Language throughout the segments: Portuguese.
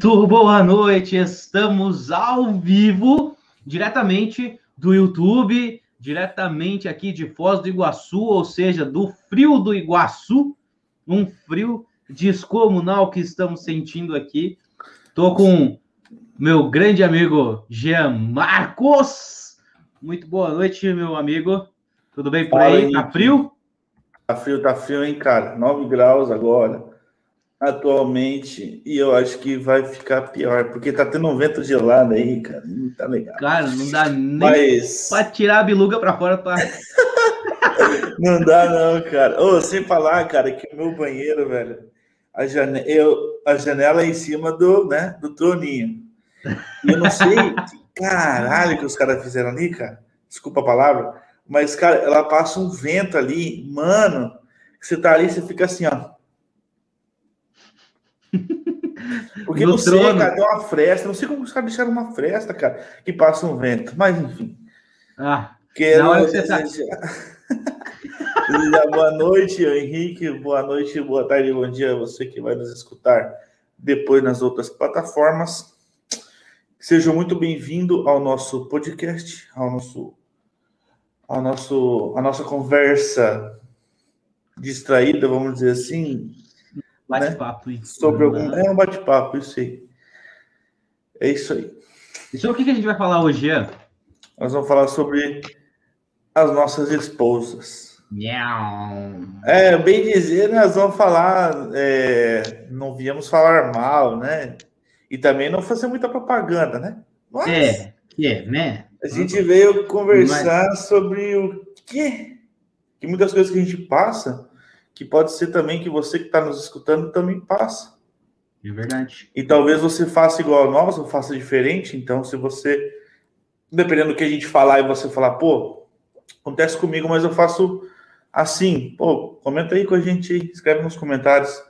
Muito boa noite, estamos ao vivo, diretamente do YouTube, diretamente aqui de Foz do Iguaçu, ou seja, do frio do Iguaçu, um frio descomunal que estamos sentindo aqui. Tô com meu grande amigo Jean Marcos. Muito boa noite, meu amigo. Tudo bem por aí? Tá frio? Tá frio, tá frio, hein, cara? 9 graus agora atualmente e eu acho que vai ficar pior, porque tá tendo um vento gelado aí, cara. Não tá legal. Cara, não dá nem Mas... pra tirar a biluga pra fora pra. não dá, não, cara. Ô, sem falar, cara, que o meu banheiro, velho, a, jane... eu, a janela é em cima do, né, do troninho. E eu não sei que caralho que os caras fizeram ali, cara. Desculpa a palavra. Mas, cara, ela passa um vento ali, mano. Você tá ali, você fica assim, ó porque no não sei, trono. cara, tem uma fresta. Não sei como os caras deixaram uma fresta, cara, que passa um vento. Mas enfim. Ah, Quero na hora que você boa noite, Henrique. Boa noite, boa tarde, bom dia a você que vai nos escutar depois nas outras plataformas. Seja muito bem-vindo ao nosso podcast, ao nosso, ao nosso, a nossa conversa distraída, vamos dizer assim, Bate-papo. Né? Sobre algum... É um bate-papo, isso aí. É isso aí. E sobre o que a gente vai falar hoje, Ian? Nós vamos falar sobre as nossas esposas. É, bem dizer, nós vamos falar, é, não viemos falar mal, né? E também não fazer muita propaganda, né? Mas é, é, né? A gente veio conversar Mas... sobre o quê? Que muitas coisas que a gente passa que pode ser também que você que está nos escutando também passa. É verdade. E talvez você faça igual a nós, ou faça diferente. Então, se você, dependendo do que a gente falar e você falar, pô, acontece comigo, mas eu faço assim, pô, comenta aí com a gente, escreve nos comentários.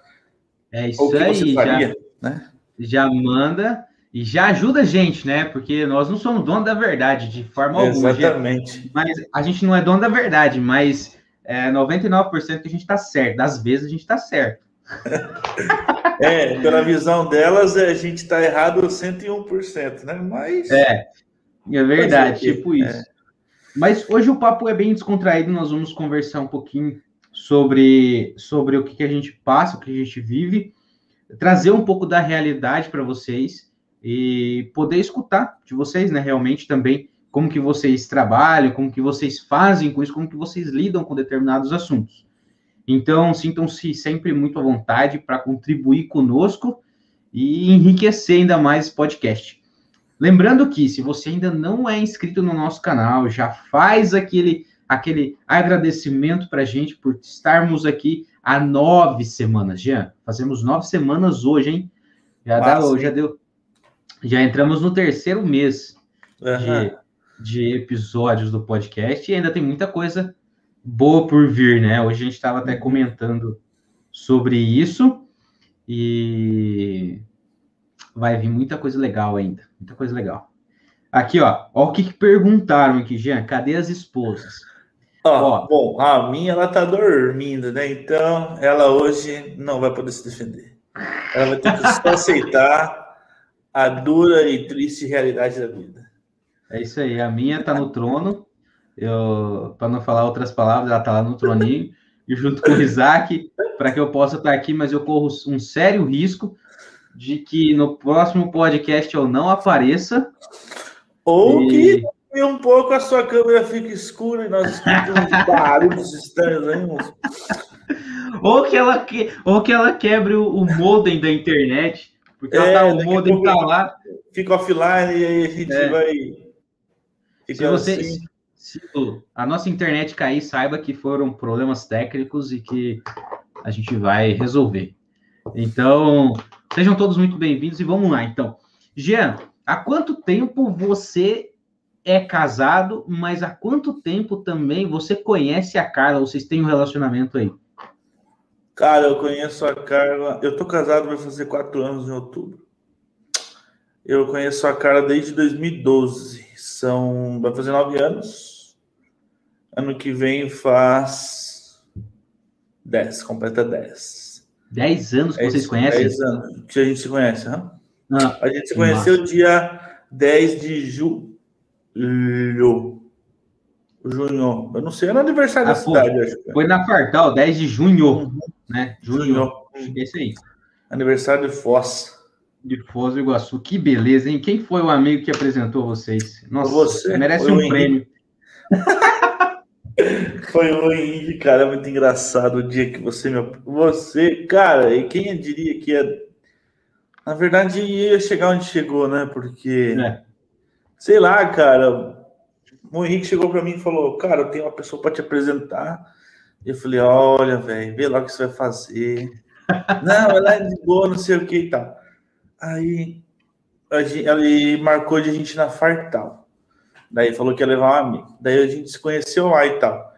É isso aí, faria, já, né? já manda e já ajuda a gente, né? Porque nós não somos dono da verdade de forma alguma. Exatamente. Mas a gente não é dono da verdade, mas é 99% que a gente está certo. Das vezes a gente está certo. é, pela visão delas, a gente está errado 101%, né? Mas. É, é verdade, tipo é. isso. É. Mas hoje o papo é bem descontraído, nós vamos conversar um pouquinho sobre, sobre o que, que a gente passa, o que a gente vive, trazer um pouco da realidade para vocês e poder escutar de vocês, né, realmente também como que vocês trabalham, como que vocês fazem com isso, como que vocês lidam com determinados assuntos. Então, sintam-se sempre muito à vontade para contribuir conosco e enriquecer ainda mais esse podcast. Lembrando que, se você ainda não é inscrito no nosso canal, já faz aquele, aquele agradecimento para a gente por estarmos aqui há nove semanas, Jean. Fazemos nove semanas hoje, hein? Já, dá, já deu. Já entramos no terceiro mês uhum. de, de episódios do podcast e ainda tem muita coisa boa por vir, né? Hoje a gente estava até comentando sobre isso e vai vir muita coisa legal ainda, muita coisa legal. Aqui, ó, ó o que, que perguntaram aqui, Jean, cadê as esposas? ó, bom, a minha ela tá dormindo, né? Então, ela hoje não vai poder se defender. Ela vai ter que só aceitar a dura e triste realidade da vida. É isso aí. A minha tá no trono. Eu, para não falar outras palavras, ela tá lá no troninho. e junto com o Isaac, para que eu possa estar aqui, mas eu corro um sério risco de que no próximo podcast eu não apareça. Ou e... que um pouco a sua câmera fique escura e nós escutamos barulhos estranhos. Ou que ela, que... Ou que ela quebre o, o modem da internet, porque é, tá, o modem tá lá. Fica offline e aí a gente é. vai se você, assim. se a nossa internet cair, saiba que foram problemas técnicos e que a gente vai resolver. Então, sejam todos muito bem-vindos e vamos lá. Então, Jean, há quanto tempo você é casado, mas há quanto tempo também você conhece a Carla? Vocês têm um relacionamento aí? Cara, eu conheço a Carla. Eu tô casado, vai fazer quatro anos em outubro. Eu conheço a Carla desde 2012. São. Vai fazer nove anos. Ano que vem faz dez, completa dez. 10 anos que vocês conhecem? 10 anos que a gente se conhece, hein? Ah, a gente se conheceu massa. dia 10 de julho. Junho. Eu não sei, é no aniversário ah, da pô, cidade, acho. Foi na Fartal, 10 de junho, uhum. né? Junho. junho. Esse aí. Aniversário de Foz. De Foz do Iguaçu. Que beleza, hein? Quem foi o amigo que apresentou vocês? Nossa, você merece um prêmio. foi o Henrique, cara, é muito engraçado o dia que você me. Você, cara, e quem diria que ia. Na verdade, ia chegar onde chegou, né? Porque. É. Sei lá, cara. O Henrique chegou para mim e falou: Cara, eu tenho uma pessoa para te apresentar. E eu falei: Olha, velho, vê lá o que você vai fazer. não, ela é de boa, não sei o que e tal. Aí ele marcou de a gente na Fartal. Daí falou que ia levar um amigo. Daí a gente se conheceu lá e tal.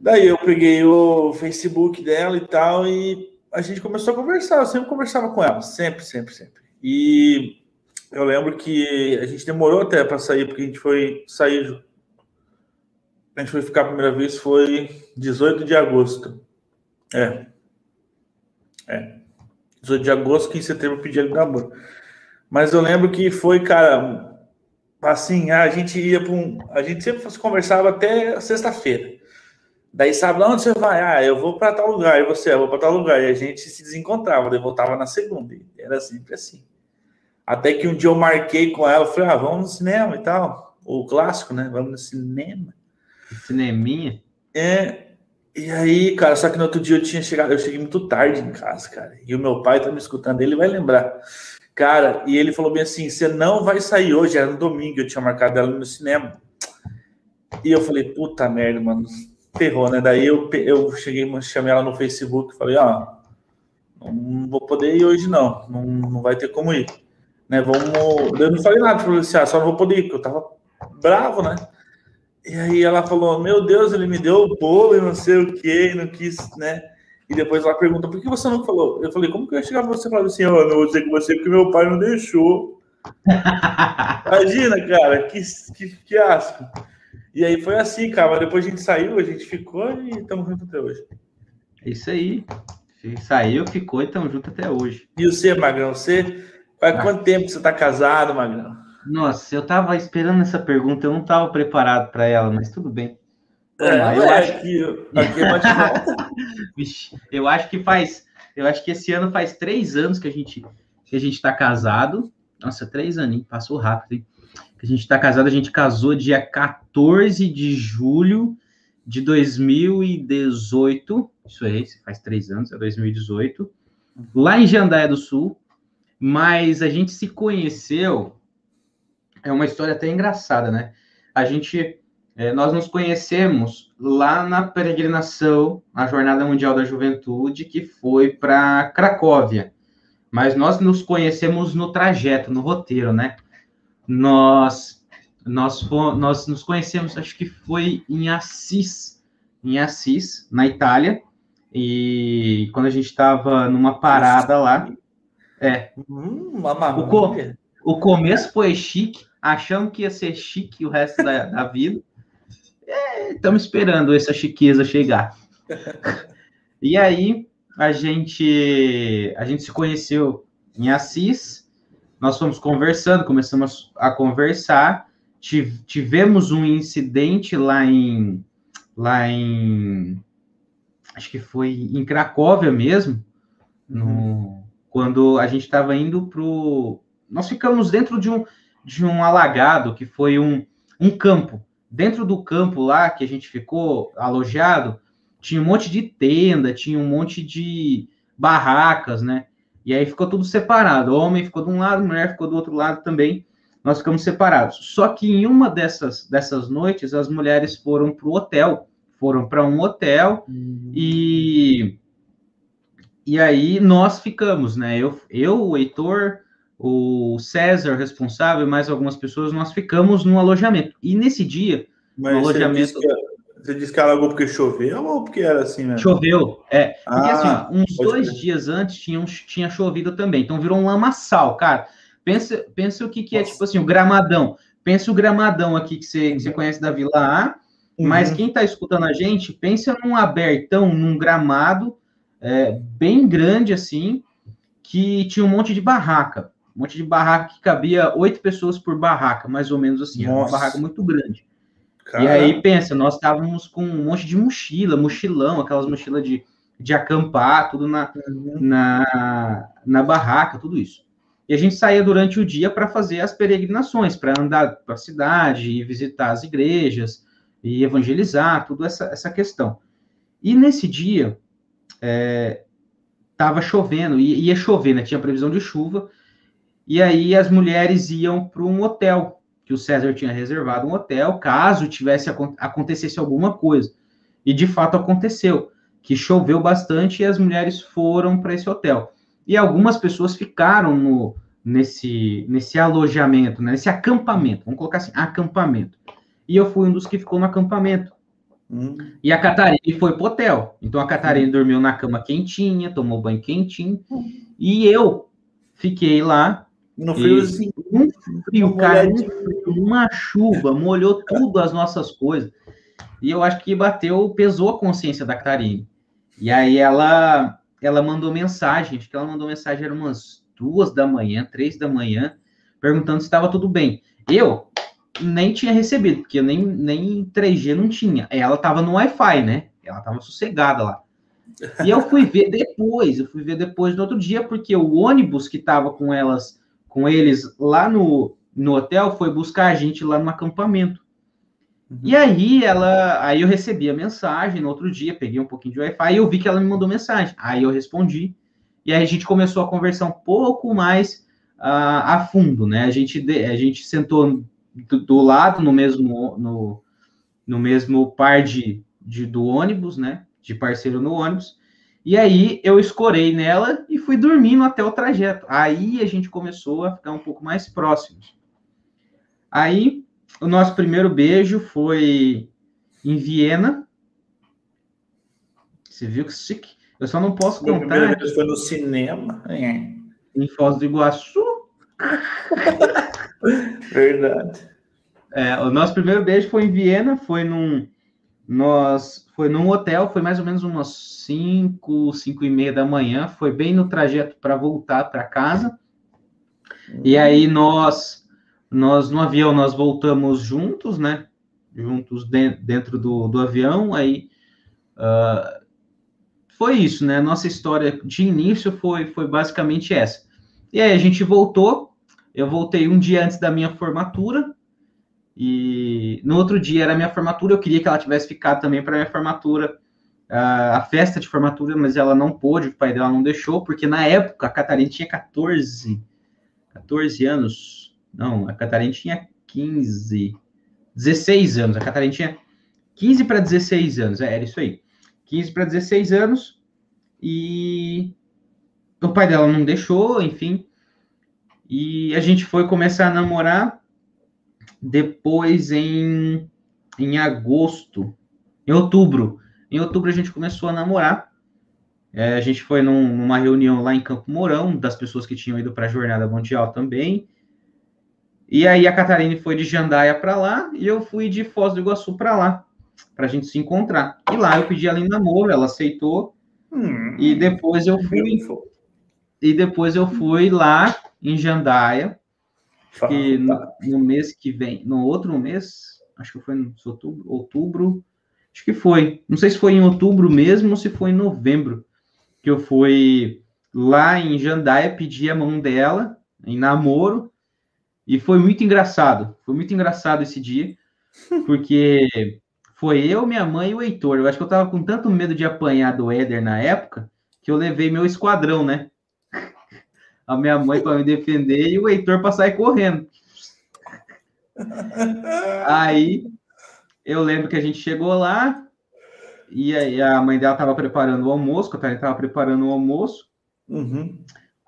Daí eu peguei o Facebook dela e tal, e a gente começou a conversar. Eu sempre conversava com ela, sempre, sempre, sempre. E eu lembro que a gente demorou até para sair, porque a gente foi sair. A gente foi ficar a primeira vez, foi 18 de agosto. É. É. 18 de agosto, que em setembro eu pedi ele namoro. Mas eu lembro que foi, cara, assim, a gente ia para um. A gente sempre conversava até sexta-feira. Daí, sabe onde você vai? Ah, eu vou para tal lugar. E você, eu vou para tal lugar. E a gente se desencontrava, daí voltava na segunda. Era sempre assim. Até que um dia eu marquei com ela, falei, ah, vamos no cinema e tal. O clássico, né? Vamos no cinema. Cineminha? É. E aí, cara, só que no outro dia eu tinha chegado, eu cheguei muito tarde em casa, cara. E o meu pai tá me escutando, ele vai lembrar. Cara, e ele falou bem assim: você não vai sair hoje, era no domingo, eu tinha marcado ela no cinema. E eu falei, puta merda, mano ferrou, né? Daí eu, eu cheguei, chamei ela no Facebook, falei, ah, não vou poder ir hoje não, não, não vai ter como ir. Né, vamos... Eu não falei nada para você, só não vou poder ir, porque eu tava bravo, né? E aí ela falou, meu Deus, ele me deu o bolo e não sei o que, não quis, né? E depois ela perguntou, por que você não falou? Eu falei, como que eu ia chegar pra você e falar assim, oh, não vou dizer com você porque meu pai não deixou. Imagina, cara, que, que, que asco. E aí foi assim, cara. Mas depois a gente saiu, a gente ficou e estamos juntos até hoje. É isso aí. Saiu, ficou e estamos juntos até hoje. E você, Magrão? Você. Faz ah. quanto tempo que você está casado, Magrão? Nossa, eu estava esperando essa pergunta, eu não estava preparado para ela, mas tudo bem. É, eu é, acho que aqui é Vixe, eu acho que faz, eu acho que esse ano faz três anos que a gente que a gente está casado. Nossa, três anos, passou rápido. Hein? A gente está casado, a gente casou dia 14 de julho de 2018. Isso aí, faz três anos, é 2018. Lá em Jandaia do Sul. Mas a gente se conheceu. É uma história até engraçada, né? A gente. É, nós nos conhecemos lá na peregrinação, na Jornada Mundial da Juventude, que foi para Cracóvia. Mas nós nos conhecemos no trajeto, no roteiro, né? nós nós nós nos conhecemos, acho que foi em Assis, em Assis, na Itália, e quando a gente estava numa parada lá, é, hum, o, co o começo foi chique, achando que ia ser chique o resto da, da vida, estamos é, esperando essa chiqueza chegar. e aí a gente a gente se conheceu em Assis nós fomos conversando, começamos a conversar, tivemos um incidente lá em, lá em, acho que foi em Cracóvia mesmo, no, uhum. quando a gente estava indo para nós ficamos dentro de um, de um alagado, que foi um, um campo, dentro do campo lá que a gente ficou alojado, tinha um monte de tenda, tinha um monte de barracas, né? E aí ficou tudo separado. O homem ficou de um lado, a mulher ficou do outro lado também. Nós ficamos separados. Só que em uma dessas, dessas noites, as mulheres foram para o hotel. Foram para um hotel uhum. e. E aí nós ficamos, né? Eu, eu, o Heitor, o César responsável, mais algumas pessoas, nós ficamos no alojamento. E nesse dia, Mas no alojamento. Você disse que alagou porque choveu ou porque era assim mesmo? Choveu, é. Porque assim, ah, assim, uns dois ser. dias antes tinha, tinha chovido também, então virou um lamaçal, cara. Pensa, pensa o que, que é, tipo assim, o gramadão. Pensa o gramadão aqui que você, que você conhece da Vila A, uhum. mas quem está escutando a gente, pensa num abertão, num gramado é, bem grande assim, que tinha um monte de barraca. Um monte de barraca que cabia oito pessoas por barraca, mais ou menos assim. Era uma barraca muito grande. E aí, pensa, nós estávamos com um monte de mochila, mochilão, aquelas mochilas de, de acampar, tudo na, uhum. na, na barraca, tudo isso. E a gente saía durante o dia para fazer as peregrinações, para andar para a cidade e visitar as igrejas e evangelizar, tudo essa, essa questão. E nesse dia, estava é, chovendo, ia, ia chover, né? Tinha previsão de chuva, e aí as mulheres iam para um hotel, que o César tinha reservado um hotel, caso tivesse acontecesse alguma coisa. E de fato aconteceu, que choveu bastante e as mulheres foram para esse hotel. E algumas pessoas ficaram no, nesse, nesse alojamento, né, nesse acampamento, vamos colocar assim, acampamento. E eu fui um dos que ficou no acampamento. Hum. E a Catarina foi pro hotel. Então a Catarina hum. dormiu na cama quentinha, tomou banho quentinho. Hum. E eu fiquei lá. No friozinho. Um frio, cara, um frio, uma chuva, molhou tudo as nossas coisas. E eu acho que bateu, pesou a consciência da Catarina. E aí ela ela mandou mensagem, acho que ela mandou mensagem, era umas duas da manhã, três da manhã, perguntando se estava tudo bem. Eu nem tinha recebido, porque nem, nem 3G não tinha. Ela estava no Wi-Fi, né? Ela estava sossegada lá. E eu fui ver depois, eu fui ver depois no outro dia, porque o ônibus que estava com elas, com eles lá no, no hotel, foi buscar a gente lá no acampamento. Uhum. E aí ela, aí eu recebi a mensagem no outro dia, peguei um pouquinho de Wi-Fi e eu vi que ela me mandou mensagem. Aí eu respondi. E aí a gente começou a conversar um pouco mais uh, a fundo, né? A gente, a gente sentou do, do lado no mesmo no, no mesmo par de, de, do ônibus, né? De parceiro no ônibus. E aí eu escorei nela fui dormindo até o trajeto. Aí a gente começou a ficar um pouco mais próximos. Aí o nosso primeiro beijo foi em Viena. Você viu que chique? Eu só não posso contar. primeira vez foi no cinema. É. Em Foz do Iguaçu. Verdade. É, o nosso primeiro beijo foi em Viena, foi num. Nós foi num hotel, foi mais ou menos umas 5, 5 e meia da manhã, foi bem no trajeto para voltar para casa. E aí nós, nós no avião, nós voltamos juntos, né? Juntos de, dentro do, do avião, aí uh, foi isso, né? Nossa história de início foi, foi basicamente essa. E aí a gente voltou, eu voltei um dia antes da minha formatura, e no outro dia era minha formatura, eu queria que ela tivesse ficado também para minha formatura, a, a festa de formatura, mas ela não pôde, o pai dela não deixou, porque na época a Catarina tinha 14, 14 anos. Não, a Catarina tinha 15, 16 anos. A Catarina tinha 15 para 16 anos, é, era isso aí. 15 para 16 anos e o pai dela não deixou, enfim. E a gente foi começar a namorar depois em, em agosto, em outubro. Em outubro a gente começou a namorar. É, a gente foi num, numa reunião lá em Campo Mourão, das pessoas que tinham ido para a Jornada Mundial também. E aí a Catarina foi de Jandaia para lá e eu fui de Foz do Iguaçu para lá, para a gente se encontrar. E lá eu pedi ela em namoro, ela aceitou. Hum, e depois eu fui. E depois eu fui lá em Jandaia que no, no, mês que vem, no outro mês, acho que foi no outubro, outubro, acho que foi. Não sei se foi em outubro mesmo ou se foi em novembro, que eu fui lá em Jandaia pedir a mão dela em namoro, e foi muito engraçado. Foi muito engraçado esse dia, porque foi eu, minha mãe e o Heitor. Eu acho que eu tava com tanto medo de apanhar do Éder na época, que eu levei meu esquadrão, né? A minha mãe para me defender e o Heitor para sair correndo. Aí eu lembro que a gente chegou lá e aí a mãe dela estava preparando o almoço, a estava preparando o almoço. Uhum.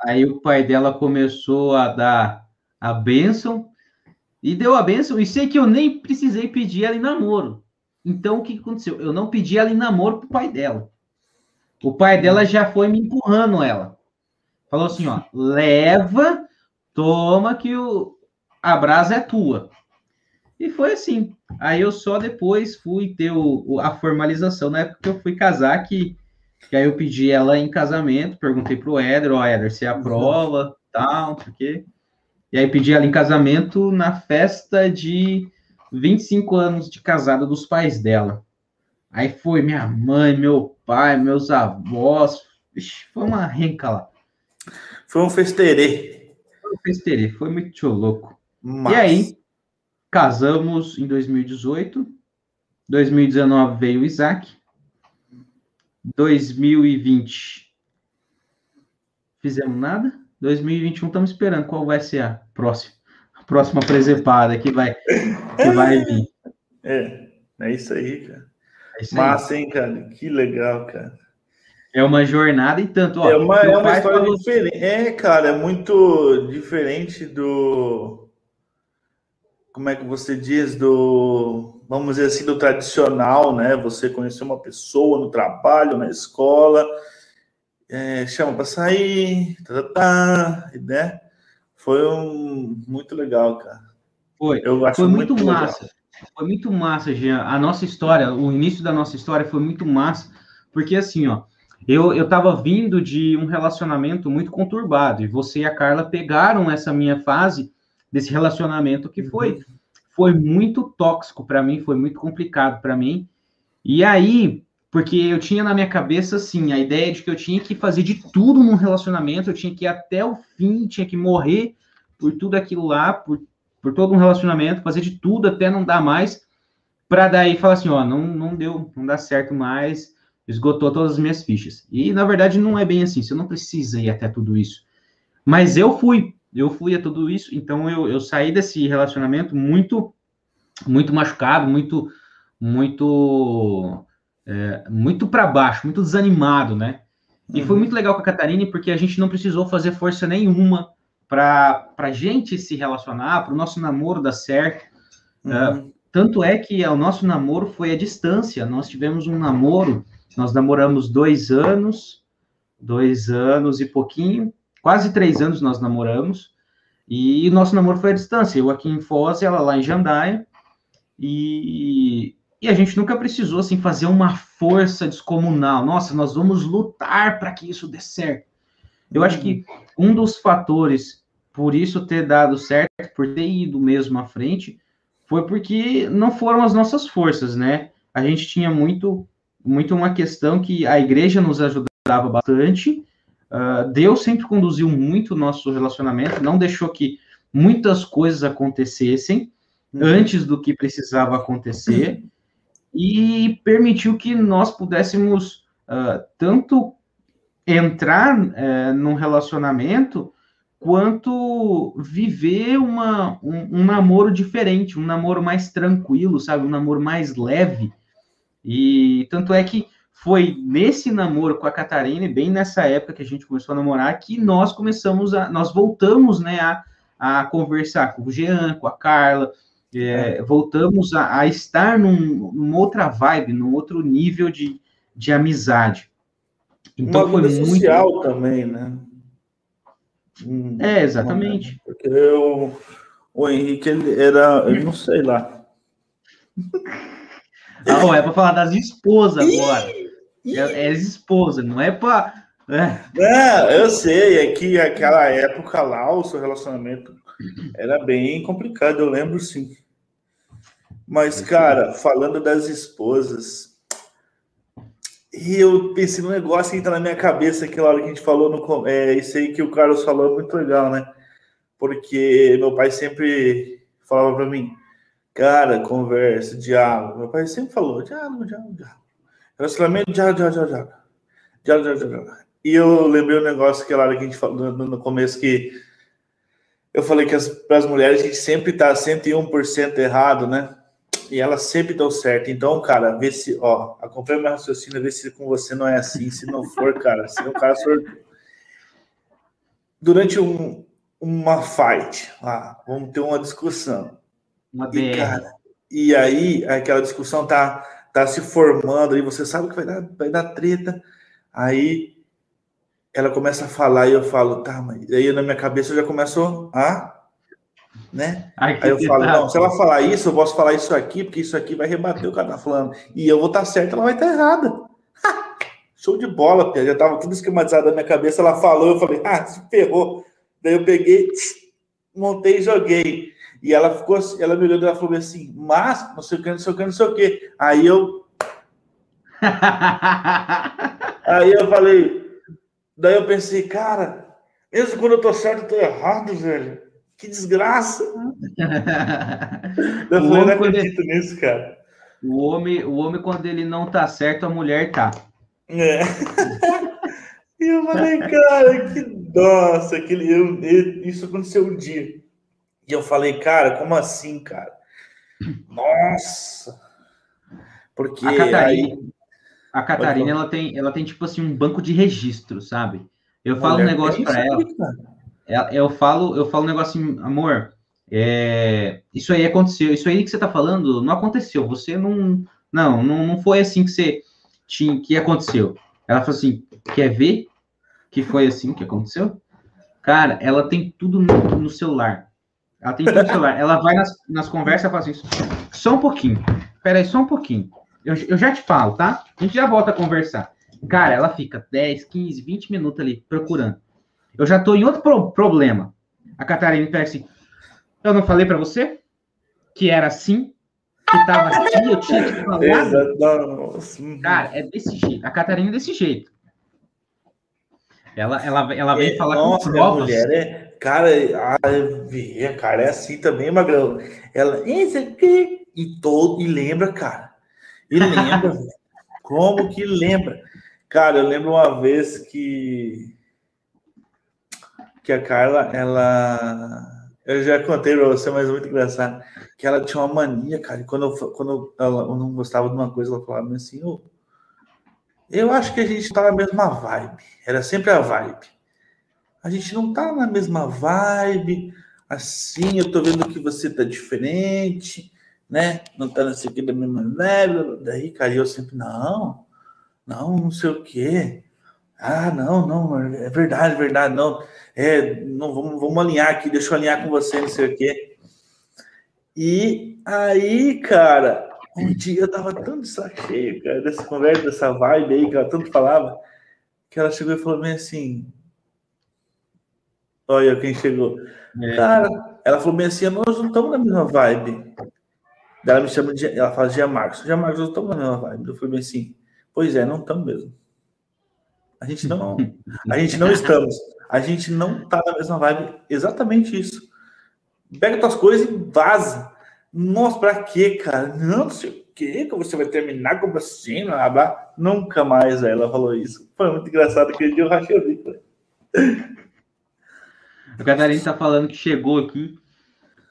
Aí o pai dela começou a dar a bênção e deu a bênção. E sei que eu nem precisei pedir ela em namoro. Então o que aconteceu? Eu não pedi ela em namoro pro pai dela. O pai dela já foi me empurrando ela. Falou assim, ó, leva, toma que o, a brasa é tua. E foi assim. Aí eu só depois fui ter o, a formalização, na época que eu fui casar, que Que aí eu pedi ela em casamento, perguntei pro Éder, ó, Éder, você aprova, tal, quê. E aí pedi ela em casamento na festa de 25 anos de casada dos pais dela. Aí foi minha mãe, meu pai, meus avós. Ixi, foi uma renca lá. Foi um festerê. Foi um festerê, foi muito louco. Mas... E aí, casamos em 2018. 2019 veio o Isaac. 2020 fizemos nada. 2021 estamos esperando qual vai ser a próxima, a próxima presepada que vai, que vai vir. É, é isso aí, cara. É isso Massa, aí. hein, cara? Que legal, cara. É uma jornada e tanto. Ó, é uma, é uma história diferente. É, cara, é muito diferente do. Como é que você diz? Do. Vamos dizer assim, do tradicional, né? Você conhecer uma pessoa no trabalho, na escola, é, chama para sair, tá, tá, tá, né? Foi um, muito legal, cara. Foi. Eu acho foi muito, muito massa. Legal. Foi muito massa, Jean. A nossa história, o início da nossa história foi muito massa, porque assim, ó, eu, eu tava vindo de um relacionamento muito conturbado, e você e a Carla pegaram essa minha fase desse relacionamento que foi, uhum. foi muito tóxico para mim, foi muito complicado para mim. E aí, porque eu tinha na minha cabeça, assim, a ideia de que eu tinha que fazer de tudo num relacionamento, eu tinha que ir até o fim, tinha que morrer por tudo aquilo lá, por por todo um relacionamento, fazer de tudo até não dar mais, para daí falar assim, ó, não, não deu, não dá certo mais, esgotou todas as minhas fichas. E na verdade não é bem assim, você não precisa ir até tudo isso. Mas eu fui, eu fui a tudo isso, então eu, eu saí desse relacionamento muito, muito machucado, muito, muito, é, muito para baixo, muito desanimado, né? E uhum. foi muito legal com a Catarine, porque a gente não precisou fazer força nenhuma para a gente se relacionar, para o nosso namoro dar certo. Uhum. Uh, tanto é que o nosso namoro foi à distância. Nós tivemos um namoro, nós namoramos dois anos, dois anos e pouquinho, quase três anos nós namoramos, e nosso namoro foi à distância. Eu aqui em Foz, ela lá em Jandaia, e, e a gente nunca precisou assim fazer uma força descomunal. Nossa, nós vamos lutar para que isso dê certo. Eu acho que um dos fatores por isso ter dado certo, por ter ido mesmo à frente, foi porque não foram as nossas forças, né? A gente tinha muito, muito uma questão que a igreja nos ajudava bastante, uh, Deus sempre conduziu muito o nosso relacionamento, não deixou que muitas coisas acontecessem uhum. antes do que precisava acontecer, e permitiu que nós pudéssemos uh, tanto entrar é, num relacionamento quanto viver uma, um, um, namoro diferente, um namoro mais tranquilo, sabe? Um namoro mais leve. E tanto é que foi nesse namoro com a Catarina, bem nessa época que a gente começou a namorar, que nós começamos a. Nós voltamos, né, a, a conversar com o Jean, com a Carla. É, voltamos a, a estar num, numa outra vibe, num outro nível de, de amizade. Então Uma foi muito social também, né? Hum, é, exatamente. Porque eu, o Henrique ele era, eu não sei lá. Ah, é para falar das esposas agora. É, é esposa, não é para. É. é, eu sei, é que aquela época lá, o seu relacionamento era bem complicado, eu lembro sim. Mas, cara, falando das esposas, e eu pensei no negócio que tá na minha cabeça aquela hora que a gente falou no. É, isso aí que o Carlos falou é muito legal, né? Porque meu pai sempre falava para mim, cara, conversa, diálogo. Meu pai sempre falou, diálogo, diálogo, diálogo. Relacionamento, diálogo, diálogo, diálogo. Diálogo, diálogo, diálogo. E eu lembrei um negócio aquela hora que a gente falou no, começo que eu falei que para as mulheres a gente sempre tá 101% errado, né? e ela sempre deu certo. Então, cara, vê se, ó, acompanha meu raciocínio, vê se com você não é assim. Se não for, cara, se é um cara sortudo. Durante um, uma fight, lá, vamos ter uma discussão. Uma e, cara, e aí, aquela discussão tá, tá se formando, e você sabe que vai dar, vai dar treta. Aí ela começa a falar e eu falo, tá, mas aí na minha cabeça já começou a né? Ai, Aí eu falo, não, se ela falar isso, eu posso falar isso aqui, porque isso aqui vai rebater o que ela tá falando. E eu vou estar tá certo, ela vai estar tá errada. show de bola, já tava tudo esquematizado na minha cabeça. Ela falou, eu falei, ah, se ferrou. Daí eu peguei, montei e joguei. E ela ficou, ela me olhou e ela falou assim, mas não sei o que, não sei o que, não sei o que. Aí eu. Aí eu falei, daí eu pensei, cara, mesmo quando eu tô certo, eu tô errado, velho. Que desgraça. eu falei, não acredito ele... nisso, cara. O homem, o homem, quando ele não tá certo, a mulher tá. É. e eu falei, cara, que nossa, aquele, eu, isso aconteceu um dia. E eu falei, cara, como assim, cara? Nossa! Porque a Catarina, aí... a Catarina ela tem, ela tem tipo assim um banco de registro, sabe? Eu falo um negócio para ela. ela. Eu falo, eu falo um negócio assim, amor, é, isso aí aconteceu, isso aí que você tá falando não aconteceu. Você não, não, não, não foi assim que você tinha, que aconteceu. Ela falou assim, quer ver que foi assim que aconteceu? Cara, ela tem tudo no, no celular. Ela tem tudo celular. Ela vai nas, nas conversas e fala assim: só um pouquinho. Pera aí, só um pouquinho. Eu, eu já te falo, tá? A gente já volta a conversar. Cara, ela fica 10, 15, 20 minutos ali procurando. Eu já tô em outro pro problema. A Catarina fala assim: Eu não falei para você que era assim? Que tava assim, eu tinha que falar. Cara, é desse jeito. A Catarina é desse jeito. Ela, ela, ela vem é, falar nossa, com provas. mulher é Cara, a cara é assim também, Magrão. Ela, esse aqui, e todo, e lembra, cara. E lembra, Como que lembra? Cara, eu lembro uma vez que que a Carla, ela eu já contei para você, mas é muito engraçado, que ela tinha uma mania, cara, e quando eu, quando ela eu não gostava de uma coisa, ela falava assim, oh, eu acho que a gente tá na mesma vibe. Era sempre a vibe a gente não tá na mesma vibe, assim, eu tô vendo que você tá diferente, né? Não tá nesse aqui da mesma vibe, daí, cara, eu sempre, não, não, não sei o quê. Ah, não, não, é verdade, é verdade, não. É, não vamos, vamos alinhar aqui, deixa eu alinhar com você, não sei o quê. E aí, cara, um dia eu tava tão de saco cheio, cara, dessa conversa, dessa vibe aí que ela tanto falava, que ela chegou e falou assim: Olha quem chegou. É. Cara, ela falou bem assim: nós não estamos na mesma vibe. Ela me chama de. Ela fala Gia Marcos. Gia Marcos, nós estamos na mesma vibe. Eu falei bem assim: pois é, não estamos mesmo. A gente não. a gente não estamos. A gente não está na mesma vibe. Exatamente isso. Pega tuas coisas e vaza. Nossa, pra quê, cara? Não, sei o quê, que você vai terminar com assim, blá, blá. Nunca mais ela falou isso. Foi muito engraçado aquele dia eu rachei o bico. A Catarina tá falando que chegou aqui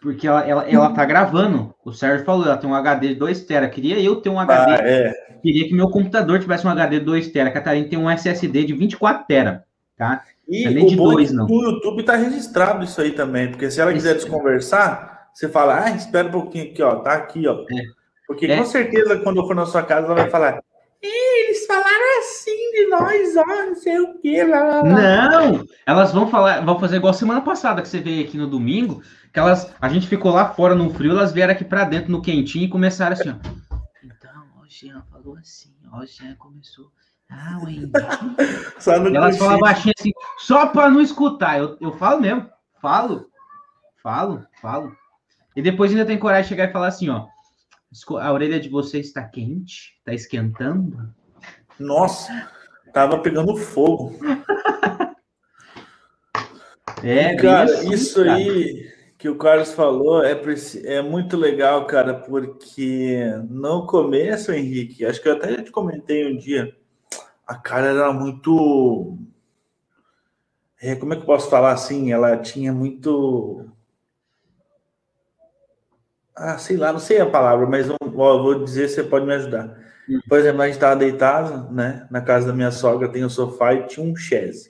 porque ela, ela, ela tá gravando. O Sérgio falou, ela tem um HD de 2 TB. Queria eu ter um HD. Ah, é. Queria que meu computador tivesse um HD de 2 TB. A Catarina tem um SSD de 24 TB, tá? E nem de dois, não. O YouTube tá registrado isso aí também, porque se ela quiser desconversar, você fala, ah, espera um pouquinho aqui, ó, tá aqui, ó. É. Porque é. com certeza, quando eu for na sua casa, ela vai falar, eles falaram assim de nós, ó, não sei o quê. Lá, lá, lá. Não, elas vão falar, vão fazer igual semana passada que você veio aqui no domingo, que elas, a gente ficou lá fora no frio, elas vieram aqui para dentro no quentinho e começaram assim, ó. Então, o Jean falou assim, ó, o Jean começou. Ah, o Henrique. elas falam baixinho assim, só para não escutar. Eu, eu falo mesmo, falo, falo, falo. E depois ainda tem coragem de chegar e falar assim, ó. A orelha de você está quente? Está esquentando? Nossa, tava pegando fogo. é, cara, isso, isso cara. aí que o Carlos falou é, é muito legal, cara, porque no começo, Henrique, acho que eu até te comentei um dia, a cara era muito. É, como é que eu posso falar assim? Ela tinha muito ah, sei lá, não sei a palavra, mas ó, vou dizer, você pode me ajudar. Por exemplo, a gente estava deitado, né? Na casa da minha sogra tem um sofá e tinha um chaise,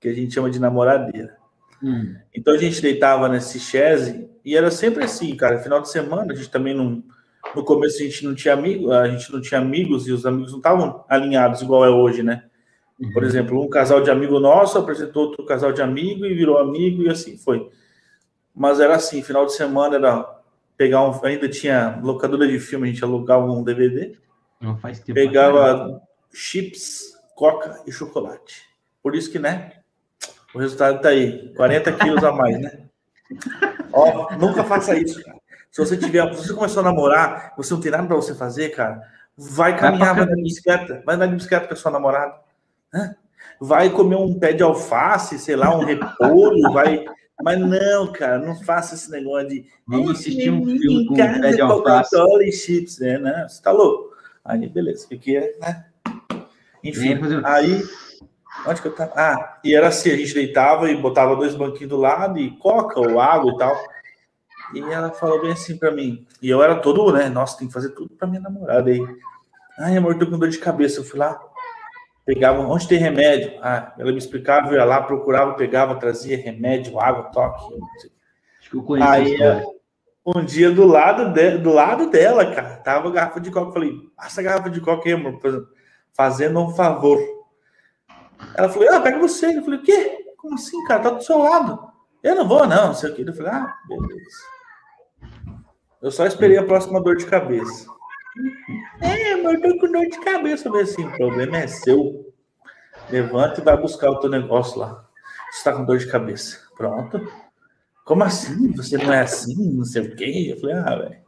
que a gente chama de namoradeira. Hum. Então a gente deitava nesse chaise e era sempre assim, cara. Final de semana a gente também não. No começo a gente não tinha amigos, a gente não tinha amigos e os amigos não estavam alinhados igual é hoje, né? Uhum. Por exemplo, um casal de amigo nosso apresentou outro casal de amigo e virou amigo e assim foi. Mas era assim, final de semana era pegar um. Ainda tinha locadora de filme, a gente alugava um DVD. Não faz tempo. Pegava chips coca e chocolate. Por isso que, né? O resultado tá aí. 40 quilos a mais, né? Ó, nunca faça isso, cara. Se você tiver, se você começou a namorar, você não tem nada para você fazer, cara, vai caminhar, vai andar de bicicleta, vai andar de bicicleta com a sua namorada. Vai comer um pé de alface, sei lá, um repolho, vai. Mas não, cara, não faça esse negócio de. Vamos assistir um filme com um pé de alface. e chips, né? Não, você tá louco. Aí, beleza, fiquei, né? Enfim, aí. Onde que eu tava? Ah, e era assim: a gente deitava e botava dois banquinhos do lado e coca ou água e tal. E ela falou bem assim para mim. E eu era todo, né? Nossa, tem que fazer tudo para minha namorada aí. Ai, amor, tô com dor de cabeça. Eu fui lá, pegava, onde tem remédio? Ah, ela me explicava, eu ia lá, procurava, pegava, trazia remédio, água, toque. Acho que eu conheço aí, um dia do lado, de, do lado dela, cara, tava a garrafa de coca. Falei, passa a garrafa de coca aí, amor, fazendo um favor. Ela falou, ah, pega você. Eu falei, o quê? Como assim, cara? Tá do seu lado. Eu não vou, não, sei o quê. Eu falei, ah, beleza. Eu só esperei a próxima dor de cabeça. É, eu tô com dor de cabeça. Eu falei assim, o problema é seu. Levanta e vai buscar o teu negócio lá. Você tá com dor de cabeça. Pronto. Como assim? Você não é assim? Não sei o quê. Eu falei, ah, velho.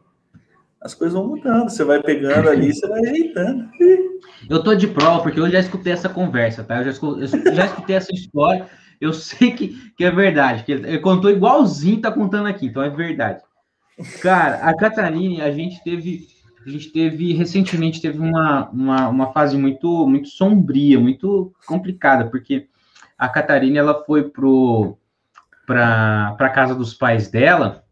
As coisas vão mudando. Você vai pegando ali, você vai ajeitando. Eu tô de prova, porque eu já escutei essa conversa, tá? Eu já, escutei, eu já escutei essa história. Eu sei que, que é verdade. Que ele contou igualzinho, tá contando aqui, então é verdade. Cara, a Catarine, a gente teve, a gente teve recentemente teve uma, uma, uma fase muito muito sombria, muito complicada, porque a Catarine ela foi pro para para casa dos pais dela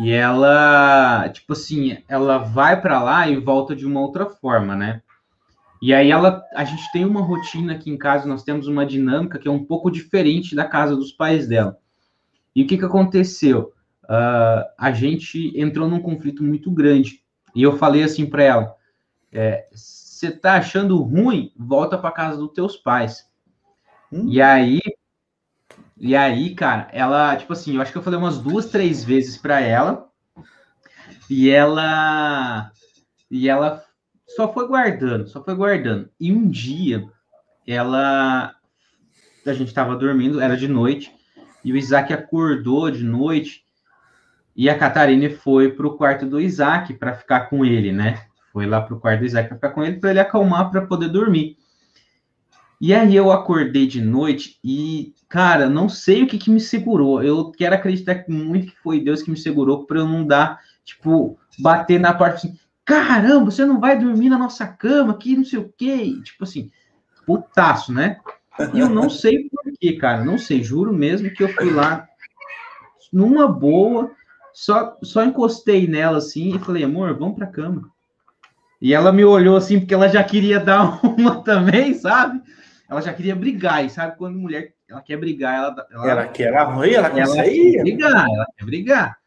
e ela, tipo assim, ela vai para lá e volta de uma outra forma, né? E aí ela, a gente tem uma rotina aqui em casa, nós temos uma dinâmica que é um pouco diferente da casa dos pais dela. E o que que aconteceu? uh, a gente entrou num conflito muito grande. E eu falei assim para ela: você é, tá achando ruim? Volta para casa dos teus pais. Hum? E aí, e aí, cara, ela, tipo assim, eu acho que eu falei umas duas, três vezes para ela. E ela, e ela só foi guardando, só foi guardando. E um dia, ela, a gente estava dormindo, era de noite, e o Isaac acordou de noite e a Catarine foi para o quarto do Isaac para ficar com ele, né? Foi lá para o quarto do Isaac para ficar com ele, para ele acalmar, para poder dormir. E aí eu acordei de noite e, cara, não sei o que, que me segurou. Eu quero acreditar muito que foi Deus que me segurou para eu não dar, tipo, bater na parte assim, caramba, você não vai dormir na nossa cama aqui, não sei o quê. Tipo assim, putaço, né? E eu não sei por quê, cara, não sei, juro mesmo que eu fui lá numa boa, só, só encostei nela assim e falei, amor, vamos pra cama. E ela me olhou assim, porque ela já queria dar uma também, sabe? Ela já queria brigar, e sabe quando mulher ela quer brigar, ela. Ela, ela quer a mãe, ela, ela quer brigar, ela quer brigar.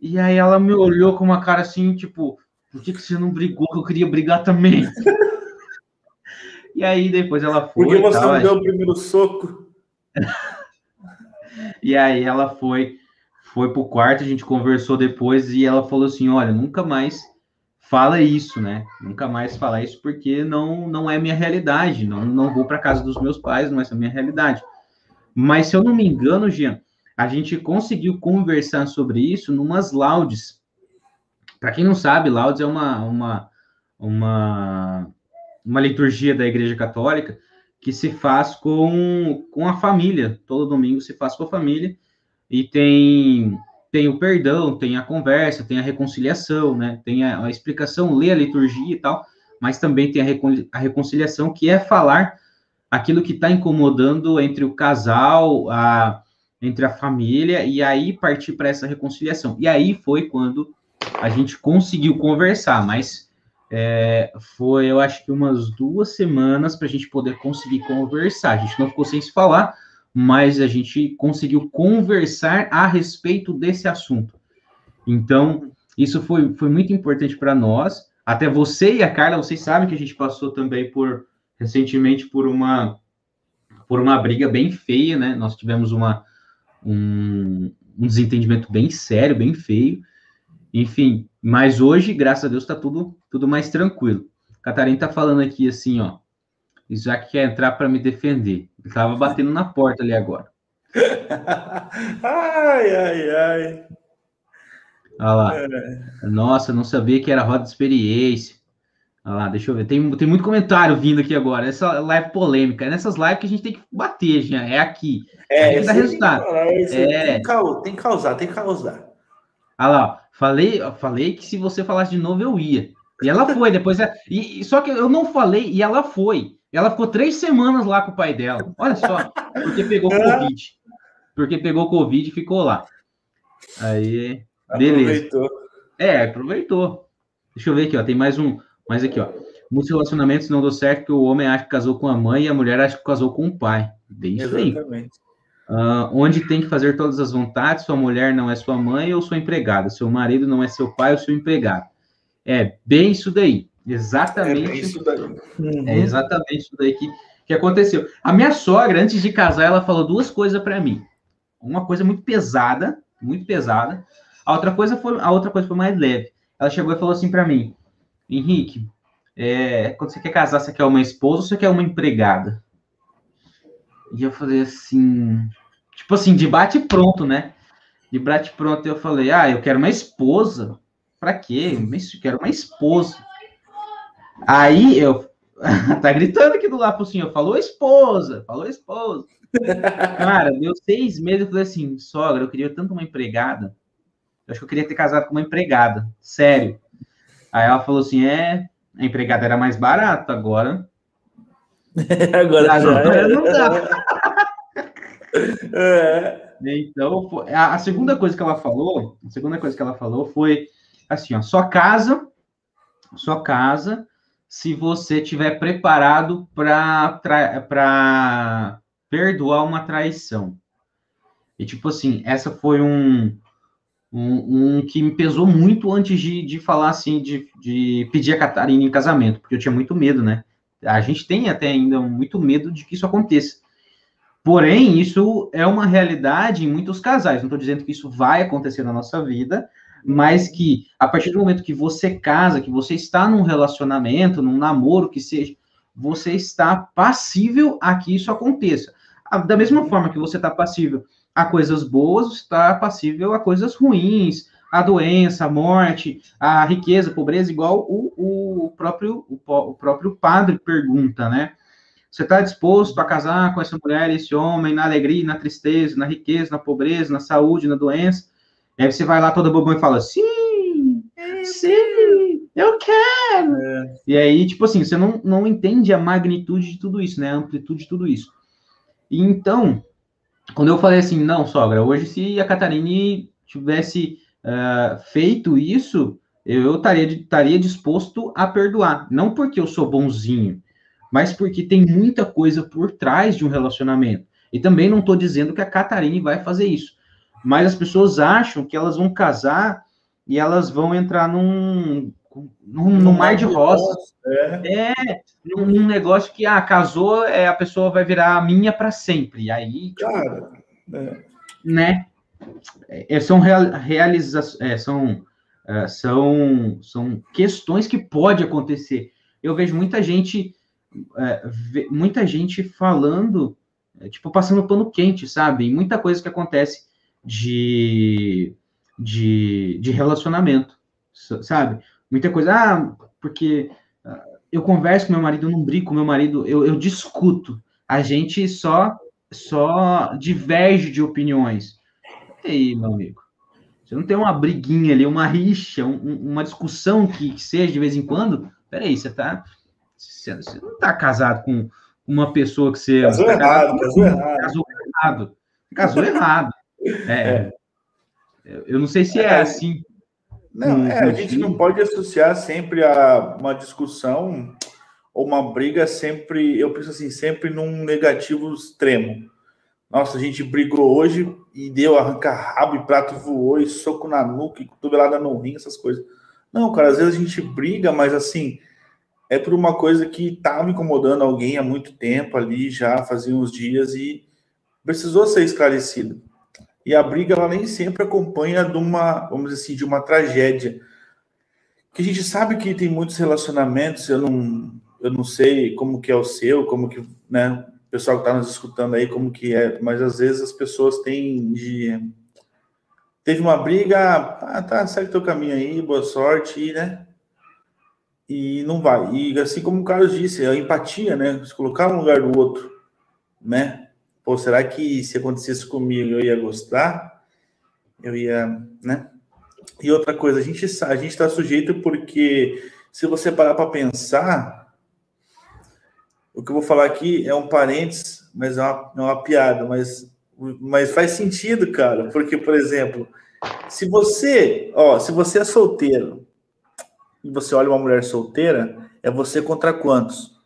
E aí ela me olhou com uma cara assim, tipo, por que, que você não brigou? Que eu queria brigar também. e aí depois ela foi. Por que você tal, não deu o primeiro soco? e aí ela foi foi pro quarto, a gente conversou depois e ela falou assim: olha, nunca mais fala isso, né? Nunca mais fala isso porque não não é minha realidade. Não, não vou para casa dos meus pais, não é essa minha realidade. Mas se eu não me engano, Jean, a gente conseguiu conversar sobre isso numas laudes. Para quem não sabe, laudes é uma, uma, uma, uma liturgia da Igreja Católica que se faz com, com a família. Todo domingo se faz com a família e tem tem o perdão, tem a conversa, tem a reconciliação, né? Tem a, a explicação, ler a liturgia e tal, mas também tem a, recon, a reconciliação, que é falar aquilo que está incomodando entre o casal, a, entre a família, e aí partir para essa reconciliação. E aí foi quando a gente conseguiu conversar, mas é, foi, eu acho que umas duas semanas para a gente poder conseguir conversar. A gente não ficou sem se falar, mas a gente conseguiu conversar a respeito desse assunto. Então, isso foi, foi muito importante para nós. Até você e a Carla, vocês sabem que a gente passou também por recentemente por uma por uma briga bem feia, né? Nós tivemos uma um, um desentendimento bem sério, bem feio. Enfim, mas hoje, graças a Deus, está tudo tudo mais tranquilo. Catarina está falando aqui assim, ó. Isaac quer entrar para me defender. Ele tava batendo na porta ali agora. ai, ai, ai. Olha lá. É. Nossa, não sabia que era roda de experiência. Olha lá, deixa eu ver. Tem, tem muito comentário vindo aqui agora. Essa live polêmica. É nessas lives que a gente tem que bater, já. É aqui. É, tem que dar resultado. é. Tem, que, tem que causar, tem que causar. Olha lá, falei, falei que se você falasse de novo, eu ia. E ela foi, depois. É, e, só que eu não falei, e ela foi. Ela ficou três semanas lá com o pai dela. Olha só, porque pegou Covid. Porque pegou Covid e ficou lá. Aí, beleza. Aproveitou. É, aproveitou. Deixa eu ver aqui, ó. Tem mais um. Mais aqui, ó. Muitos relacionamentos não deu certo porque o homem acha que casou com a mãe e a mulher acha que casou com o pai. Bem isso aí. Uh, onde tem que fazer todas as vontades, sua mulher não é sua mãe ou sua empregada, seu marido não é seu pai ou seu empregado. É bem isso daí. Exatamente. É, isso daí. Uhum. é exatamente isso daí que, que aconteceu. A minha sogra, antes de casar, ela falou duas coisas para mim. Uma coisa muito pesada, muito pesada. A outra coisa foi, a outra coisa foi mais leve. Ela chegou e falou assim para mim: Henrique, é, quando você quer casar, você quer uma esposa ou você quer uma empregada? E eu falei assim, tipo assim, de bate pronto, né? De bate pronto, eu falei, ah, eu quero uma esposa. Pra quê? Eu quero uma esposa. Aí eu. tá gritando aqui do lado pro senhor. Falou esposa, falou esposa. Cara, deu seis meses. Eu falei assim, sogra, eu queria tanto uma empregada. Eu acho que eu queria ter casado com uma empregada. Sério. Aí ela falou assim: é, a empregada era mais barata, agora. agora, agora não dá. é. Então, a, a segunda coisa que ela falou, a segunda coisa que ela falou foi assim, ó, só casa, só casa se você tiver preparado para perdoar uma traição. E tipo assim, essa foi um, um, um, que me pesou muito antes de, de falar assim, de, de pedir a Catarina em casamento, porque eu tinha muito medo, né? A gente tem até ainda muito medo de que isso aconteça. Porém, isso é uma realidade em muitos casais. Não estou dizendo que isso vai acontecer na nossa vida, mas que a partir do momento que você casa, que você está num relacionamento, num namoro, que seja, você está passível a que isso aconteça. Da mesma forma que você está passível a coisas boas, está passível a coisas ruins, a doença, a morte, a riqueza, a pobreza, igual o, o, próprio, o, o próprio padre pergunta, né? Você está disposto a casar com essa mulher, esse homem, na alegria, na tristeza, na riqueza, na pobreza, na saúde, na doença? Aí você vai lá toda bobão e fala, sim, sim, eu quero. É. E aí, tipo assim, você não, não entende a magnitude de tudo isso, né? A amplitude de tudo isso. E então, quando eu falei assim, não, sogra, hoje se a Catarine tivesse uh, feito isso, eu estaria, estaria disposto a perdoar. Não porque eu sou bonzinho, mas porque tem muita coisa por trás de um relacionamento. E também não estou dizendo que a Catarine vai fazer isso. Mas as pessoas acham que elas vão casar e elas vão entrar num, num, num mar de rosas. É, é num, num, negócio que, ah, casou, é, a pessoa vai virar minha para sempre. Aí, tipo, Cara, é. né? É, são real, realizações, é, são, é, são, são questões que pode acontecer. Eu vejo muita gente, é, muita gente falando, tipo, passando pano quente, sabe? muita coisa que acontece de, de, de relacionamento, sabe? Muita coisa, ah, porque ah, eu converso com meu marido, eu não brigo com meu marido, eu, eu discuto. A gente só só diverge de opiniões. E aí, meu amigo? Você não tem uma briguinha ali, uma rixa, um, uma discussão que, que, seja de vez em quando? Peraí, você tá. Você, você não tá casado com uma pessoa que você. Casou tá errado, casou errado. Casou errado. Casou errado. É, é. Eu não sei se é, é assim. Não, é, a gente não pode associar sempre a uma discussão ou uma briga sempre, eu penso assim, sempre num negativo extremo. Nossa, a gente brigou hoje e deu arranca-rabo e prato voou e soco na nuca e cotovelada no rim, essas coisas. Não, cara, às vezes a gente briga, mas assim, é por uma coisa que estava incomodando alguém há muito tempo ali, já fazia uns dias e precisou ser esclarecido. E a briga ela nem sempre acompanha de uma, vamos dizer assim, de uma tragédia. Que a gente sabe que tem muitos relacionamentos, eu não eu não sei como que é o seu, como que, né, o pessoal que está nos escutando aí, como que é, mas às vezes as pessoas têm de... Teve uma briga, ah, tá, segue teu caminho aí, boa sorte, né? E não vai. E assim como o Carlos disse, a empatia, né? Se colocar no lugar do outro, né? Pô, será que se acontecesse comigo eu ia gostar? Eu ia, né? E outra coisa, a gente a gente está sujeito porque se você parar para pensar, o que eu vou falar aqui é um parênteses, mas é uma, é uma piada, mas, mas faz sentido, cara, porque, por exemplo, se você, ó, se você é solteiro e você olha uma mulher solteira, é você contra quantos?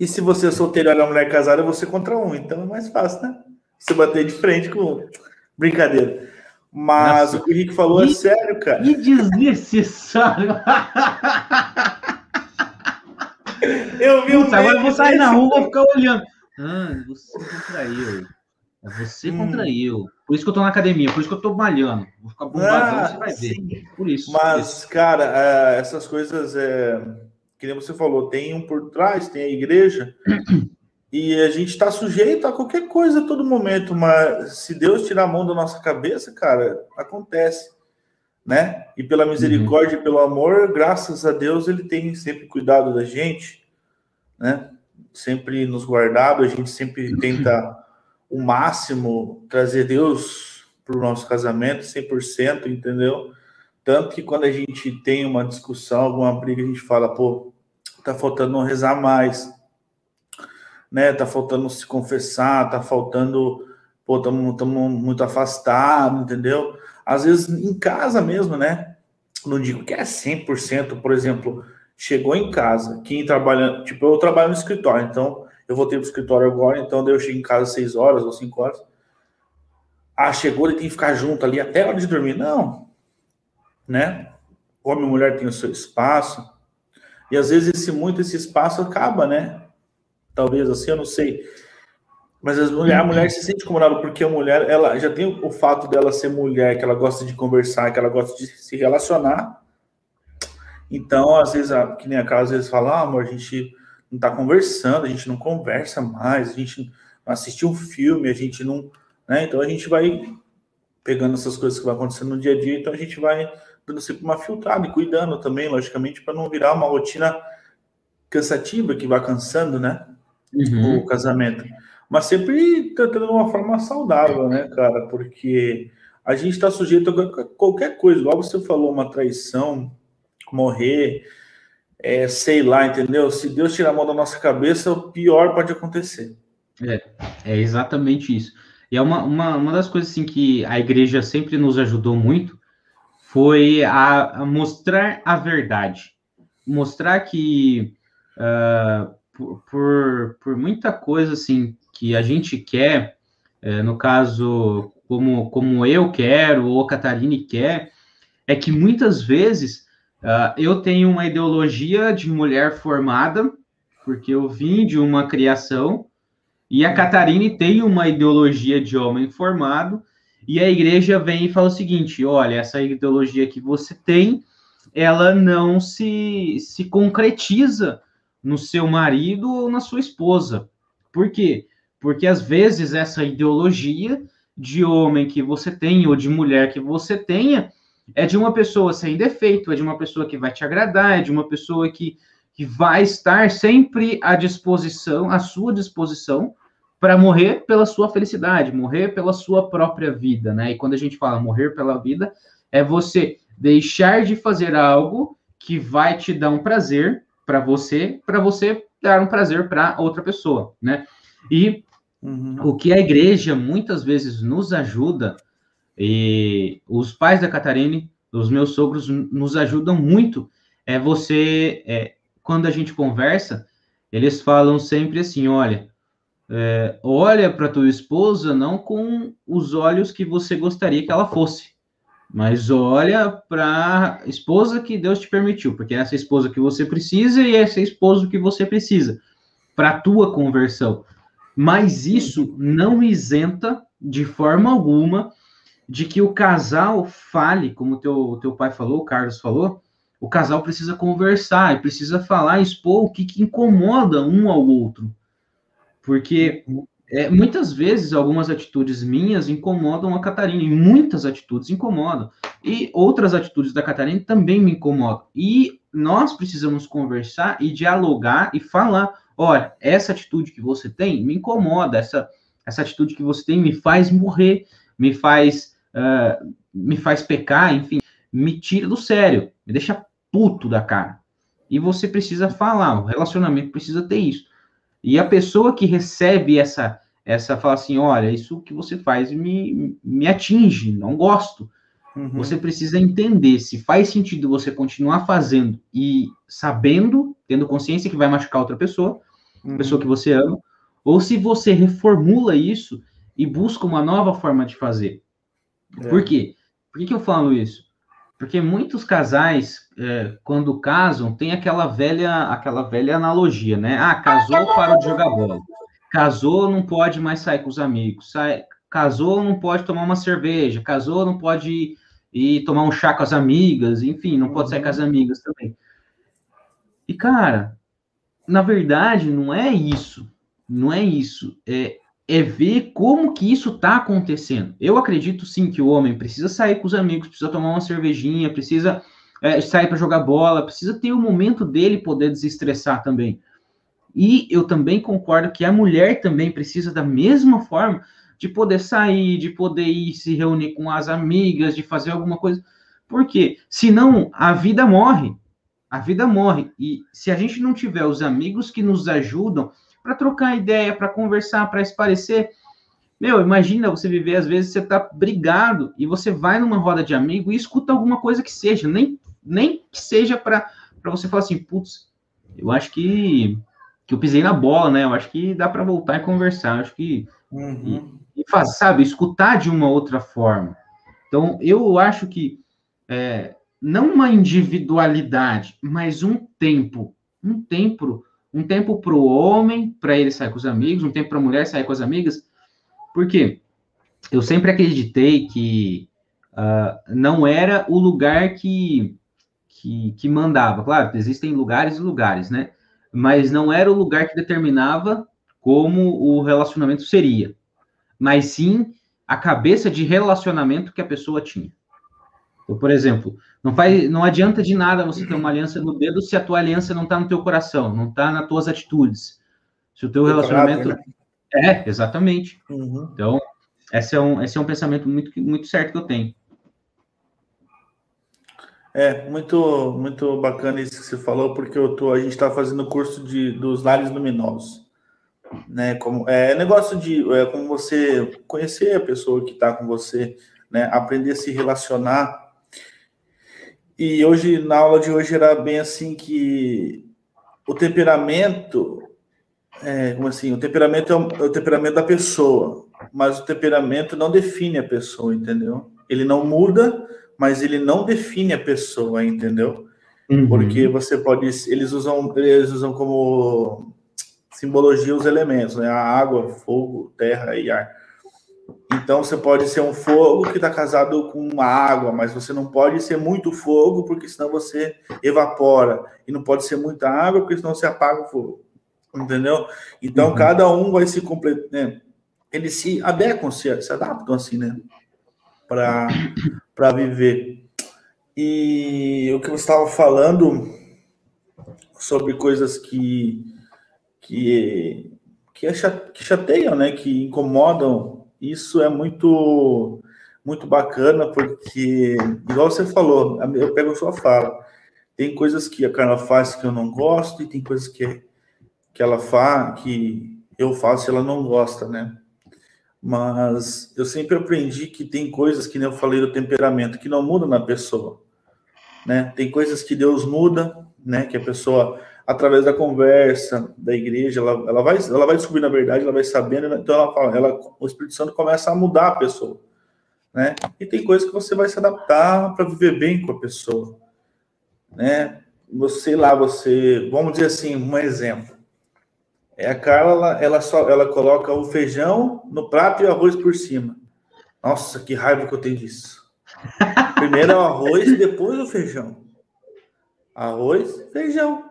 E se você é solteiro e olha uma mulher casada, é você contra um. Então é mais fácil, né? Você bater de frente com. Brincadeira. Mas Nossa. o que o Rick falou é e, é sério, cara. E desnecessário. eu vi um. Puta, agora eu vou sair na rua e ficar olhando. Ah, você contraiu. É você hum. contraiu. Por isso que eu tô na academia, por isso que eu tô malhando. Vou ficar bombadão, ah, você vai sim. ver. Por isso. Mas, por isso. cara, é, essas coisas, é, que nem você falou, tem um por trás, tem a igreja. E a gente está sujeito a qualquer coisa a todo momento, mas se Deus tirar a mão da nossa cabeça, cara, acontece, né? E pela misericórdia uhum. e pelo amor, graças a Deus, ele tem sempre cuidado da gente, né? Sempre nos guardado, a gente sempre tenta o máximo trazer Deus para o nosso casamento, 100%, entendeu? Tanto que quando a gente tem uma discussão, alguma briga, a gente fala, pô, tá faltando rezar mais né? Tá faltando se confessar, tá faltando, pô, estamos muito afastados, entendeu? Às vezes em casa mesmo, né? Não digo que é 100%, por exemplo, chegou em casa, quem trabalha, tipo, eu trabalho no escritório, então eu voltei pro escritório agora, então eu chego em casa às 6 horas ou 5 horas. Ah, chegou, ele tem que ficar junto ali até a hora de dormir. Não, né? Homem e mulher tem o seu espaço. E às vezes esse muito esse espaço acaba, né? talvez assim, eu não sei. Mas as mulher, a mulher se sente incomodada porque a mulher, ela já tem o fato dela ser mulher, que ela gosta de conversar, que ela gosta de se relacionar. Então, às vezes, que nem a casa, às vezes fala, ah, amor, a gente não tá conversando, a gente não conversa mais, a gente não assistiu um filme, a gente não. Né? Então a gente vai pegando essas coisas que vão acontecendo no dia a dia, então a gente vai dando sempre uma filtrada e cuidando também, logicamente, para não virar uma rotina cansativa que vai cansando, né? uhum. o casamento. Mas sempre tratando de uma forma saudável, né, cara? Porque a gente está sujeito a qualquer coisa, igual você falou, uma traição, morrer, é, sei lá, entendeu? Se Deus tirar a mão da nossa cabeça, o pior pode acontecer. É, é exatamente isso. E é uma, uma, uma das coisas assim, que a igreja sempre nos ajudou muito foi a, a mostrar a verdade. Mostrar que uh, por, por, por muita coisa assim que a gente quer, é, no caso, como, como eu quero, ou a Catarine quer, é que muitas vezes uh, eu tenho uma ideologia de mulher formada, porque eu vim de uma criação, e a Catarine tem uma ideologia de homem formado, e a igreja vem e fala o seguinte: olha, essa ideologia que você tem, ela não se, se concretiza no seu marido ou na sua esposa. Por quê? Porque às vezes essa ideologia de homem que você tem ou de mulher que você tenha é de uma pessoa sem defeito, é de uma pessoa que vai te agradar, é de uma pessoa que, que vai estar sempre à disposição, à sua disposição, para morrer pela sua felicidade, morrer pela sua própria vida, né? E quando a gente fala morrer pela vida, é você deixar de fazer algo que vai te dar um prazer para você, para você dar um prazer para outra pessoa, né? E uhum. o que a igreja muitas vezes nos ajuda, e os pais da Catarine, os meus sogros, nos ajudam muito, é você, é, quando a gente conversa, eles falam sempre assim: olha, é, olha para tua esposa não com os olhos que você gostaria que ela fosse, mas olha para a esposa que Deus te permitiu, porque é essa esposa que você precisa e essa esposa que você precisa para a tua conversão. Mas isso não isenta de forma alguma de que o casal fale, como teu teu pai falou, o Carlos falou, o casal precisa conversar e precisa falar, expor o que, que incomoda um ao outro. Porque é, muitas vezes algumas atitudes minhas incomodam a Catarina, e muitas atitudes incomodam. E outras atitudes da Catarina também me incomodam. E nós precisamos conversar e dialogar e falar: olha, essa atitude que você tem me incomoda, essa, essa atitude que você tem me faz morrer, me faz, uh, me faz pecar, enfim, me tira do sério, me deixa puto da cara. E você precisa falar, o relacionamento precisa ter isso. E a pessoa que recebe essa, essa fala assim, olha, isso que você faz me, me atinge, não gosto. Uhum. Você precisa entender se faz sentido você continuar fazendo e sabendo, tendo consciência que vai machucar outra pessoa, uhum. pessoa que você ama, ou se você reformula isso e busca uma nova forma de fazer. É. Por quê? Por que, que eu falo isso? Porque muitos casais, é, quando casam, tem aquela velha, aquela velha analogia, né? Ah, casou, para de jogar bola. Casou, não pode mais sair com os amigos. Sai, casou, não pode tomar uma cerveja. Casou, não pode ir, ir tomar um chá com as amigas. Enfim, não pode sair com as uhum. amigas também. E, cara, na verdade, não é isso. Não é isso. É, é ver como que isso está acontecendo. Eu acredito sim que o homem precisa sair com os amigos, precisa tomar uma cervejinha, precisa é, sair para jogar bola, precisa ter o momento dele poder desestressar também. E eu também concordo que a mulher também precisa da mesma forma de poder sair, de poder ir se reunir com as amigas, de fazer alguma coisa. Porque senão a vida morre. A vida morre. E se a gente não tiver os amigos que nos ajudam para trocar ideia, para conversar, para esparecer. Meu, imagina você viver, às vezes você tá brigado e você vai numa roda de amigo e escuta alguma coisa que seja, nem, nem que seja para você falar assim, putz, eu acho que, que eu pisei na bola, né? Eu acho que dá para voltar e conversar, eu acho que. Uhum. E, e faz, sabe, escutar de uma outra forma. Então, eu acho que é, não uma individualidade, mas um tempo, um tempo um tempo para o homem, para ele sair com os amigos, um tempo para a mulher sair com as amigas. Por quê? Eu sempre acreditei que uh, não era o lugar que, que, que mandava. Claro, existem lugares e lugares, né? Mas não era o lugar que determinava como o relacionamento seria, mas sim a cabeça de relacionamento que a pessoa tinha. Por exemplo, não, faz, não adianta de nada você ter uma aliança no dedo se a tua aliança não está no teu coração, não está nas tuas atitudes. Se o teu relacionamento. Caráter, né? É, exatamente. Uhum. Então, esse é, um, esse é um pensamento muito, muito certo que eu tenho. É, muito, muito bacana isso que você falou, porque eu tô, a gente está fazendo o curso de, dos lares luminosos. Né, como, é negócio de é, como você conhecer a pessoa que está com você, né, aprender a se relacionar e hoje, na aula de hoje, era bem assim que o temperamento, é, como assim, o temperamento é o, é o temperamento da pessoa, mas o temperamento não define a pessoa, entendeu? Ele não muda, mas ele não define a pessoa, entendeu? Uhum. Porque você pode, eles usam, eles usam como simbologia os elementos, né? A água, fogo, terra e ar. Então você pode ser um fogo que está casado com água, mas você não pode ser muito fogo, porque senão você evapora. E não pode ser muita água, porque senão você apaga o fogo. Entendeu? Então uhum. cada um vai se completar. Né? Eles se adequam, se, se adaptam assim, né? Para viver. E o que você estava falando sobre coisas que, que, que chateiam, né? Que incomodam isso é muito muito bacana, porque, igual você falou, eu pego a sua fala, tem coisas que a Carla faz que eu não gosto, e tem coisas que, que ela faz, que eu faço e ela não gosta, né? Mas eu sempre aprendi que tem coisas que nem eu falei do temperamento, que não muda na pessoa, né? Tem coisas que Deus muda, né? Que a pessoa através da conversa da igreja, ela, ela, vai, ela vai descobrir na verdade, ela vai sabendo, então ela fala, ela, o Espírito Santo começa a mudar a pessoa, né? E tem coisas que você vai se adaptar para viver bem com a pessoa, né? Você lá, você, vamos dizer assim, um exemplo. É a Carla, ela, ela só, ela coloca o feijão no prato e o arroz por cima. Nossa, que raiva que eu tenho disso. Primeiro é o arroz, depois o feijão. Arroz, feijão.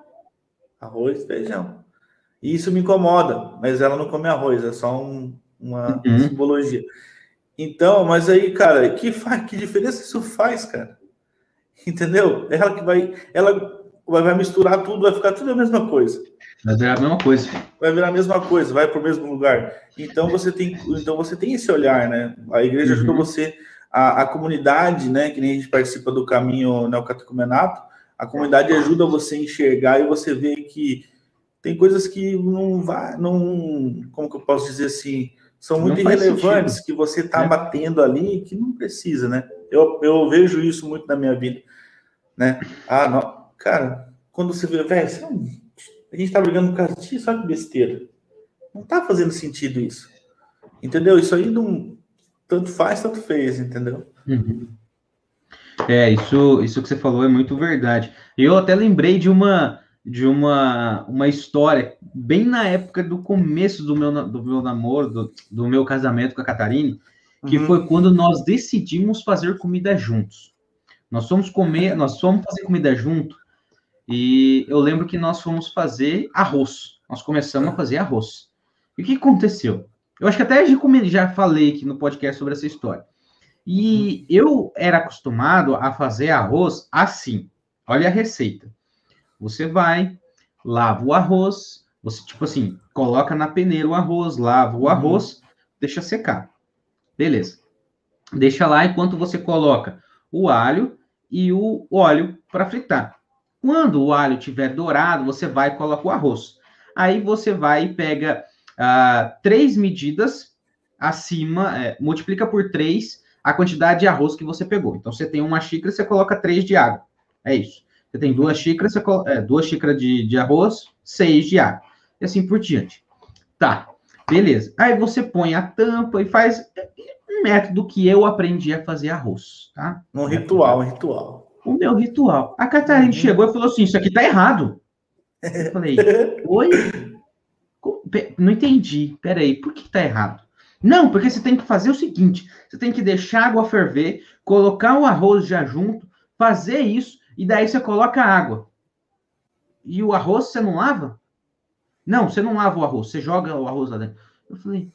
Arroz, feijão. E isso me incomoda, mas ela não come arroz, é só um, uma uhum. simbologia. Então, mas aí, cara, que, faz, que diferença isso faz, cara? Entendeu? Ela que vai, ela vai misturar tudo, vai ficar tudo a mesma coisa. Vai virar a mesma coisa. Vai virar a mesma coisa, vai para o mesmo lugar. Então você tem, então você tem esse olhar, né? A igreja uhum. ajuda você, a, a comunidade, né? Que nem a gente participa do caminho neocatecumenato, a comunidade ajuda você a enxergar e você vê que tem coisas que não vai, não, como que eu posso dizer assim, são muito irrelevantes sentido. que você está é. batendo ali que não precisa, né? Eu, eu vejo isso muito na minha vida, né? Ah, não, cara, quando você vê, velho, a gente tá brigando por causa disso, só que besteira. Não tá fazendo sentido isso. Entendeu? Isso aí não tanto faz, tanto fez, entendeu? Uhum. É, isso, isso que você falou é muito verdade. Eu até lembrei de uma de uma, uma história bem na época do começo do meu, do meu namoro, do, do meu casamento com a Catarine, que uhum. foi quando nós decidimos fazer comida juntos. Nós fomos comer, nós fomos fazer comida junto, e eu lembro que nós fomos fazer arroz. Nós começamos a fazer arroz. E o que aconteceu? Eu acho que até já falei aqui no podcast sobre essa história. E eu era acostumado a fazer arroz assim. Olha a receita. Você vai, lava o arroz, você, tipo assim, coloca na peneira o arroz, lava o uhum. arroz, deixa secar. Beleza. Deixa lá enquanto você coloca o alho e o óleo para fritar. Quando o alho estiver dourado, você vai e coloca o arroz. Aí você vai e pega uh, três medidas acima, é, multiplica por três a quantidade de arroz que você pegou. Então, você tem uma xícara, você coloca três de água. É isso. Você tem duas xícaras, você coloca, é, duas xícaras de, de arroz, seis de água. E assim por diante. Tá, beleza. Aí você põe a tampa e faz um método que eu aprendi a fazer arroz, tá? Um ritual, um ritual. O meu ritual. A Catarina uhum. chegou e falou assim: Isso aqui tá errado. Eu falei: Oi? Não entendi. Peraí, por que tá errado? Não, porque você tem que fazer o seguinte: você tem que deixar a água ferver, colocar o arroz já junto, fazer isso, e daí você coloca a água. E o arroz você não lava? Não, você não lava o arroz, você joga o arroz lá dentro. Eu falei,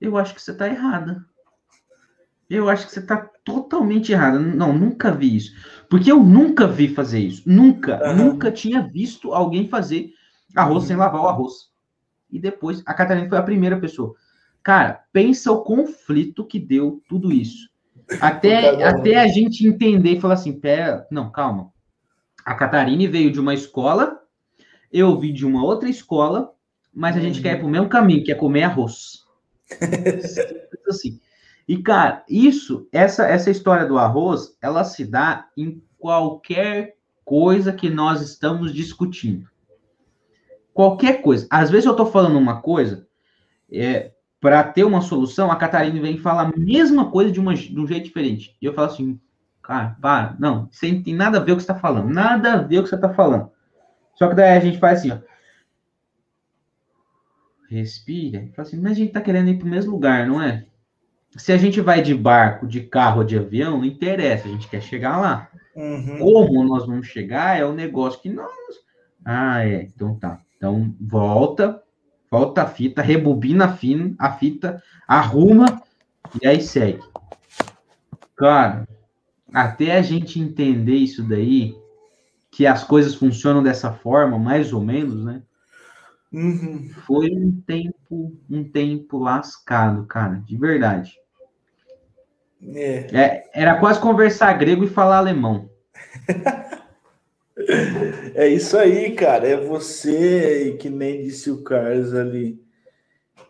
eu acho que você está errada. Eu acho que você está totalmente errada. Não, nunca vi isso. Porque eu nunca vi fazer isso. Nunca, uhum. nunca tinha visto alguém fazer arroz uhum. sem lavar o arroz. E depois, a Catarina foi a primeira pessoa. Cara, pensa o conflito que deu tudo isso. Até, até a gente entender e falar assim, pera, não, calma. A Catarine veio de uma escola, eu vi de uma outra escola, mas a gente quer ir para o mesmo caminho, que é comer arroz. assim. E, cara, isso, essa, essa história do arroz, ela se dá em qualquer coisa que nós estamos discutindo. Qualquer coisa. Às vezes eu estou falando uma coisa, é, para ter uma solução, a Catarina vem e fala a mesma coisa de, uma, de um jeito diferente. E eu falo assim, cara, para, não, você não tem nada a ver o que você está falando, nada a ver o que você está falando. Só que daí a gente faz assim, ó. Respira. E fala assim, mas a gente está querendo ir para o mesmo lugar, não é? Se a gente vai de barco, de carro ou de avião, não interessa, a gente quer chegar lá. Uhum. Como nós vamos chegar é o negócio que nós. Ah, é, então tá. Então volta, volta a fita, rebobina a, fina, a fita, arruma e aí segue. Cara, até a gente entender isso daí, que as coisas funcionam dessa forma, mais ou menos, né? Uhum. Foi um tempo, um tempo lascado, cara, de verdade. É. É, era quase conversar grego e falar alemão. É isso aí, cara. É você, que nem disse o Carlos ali.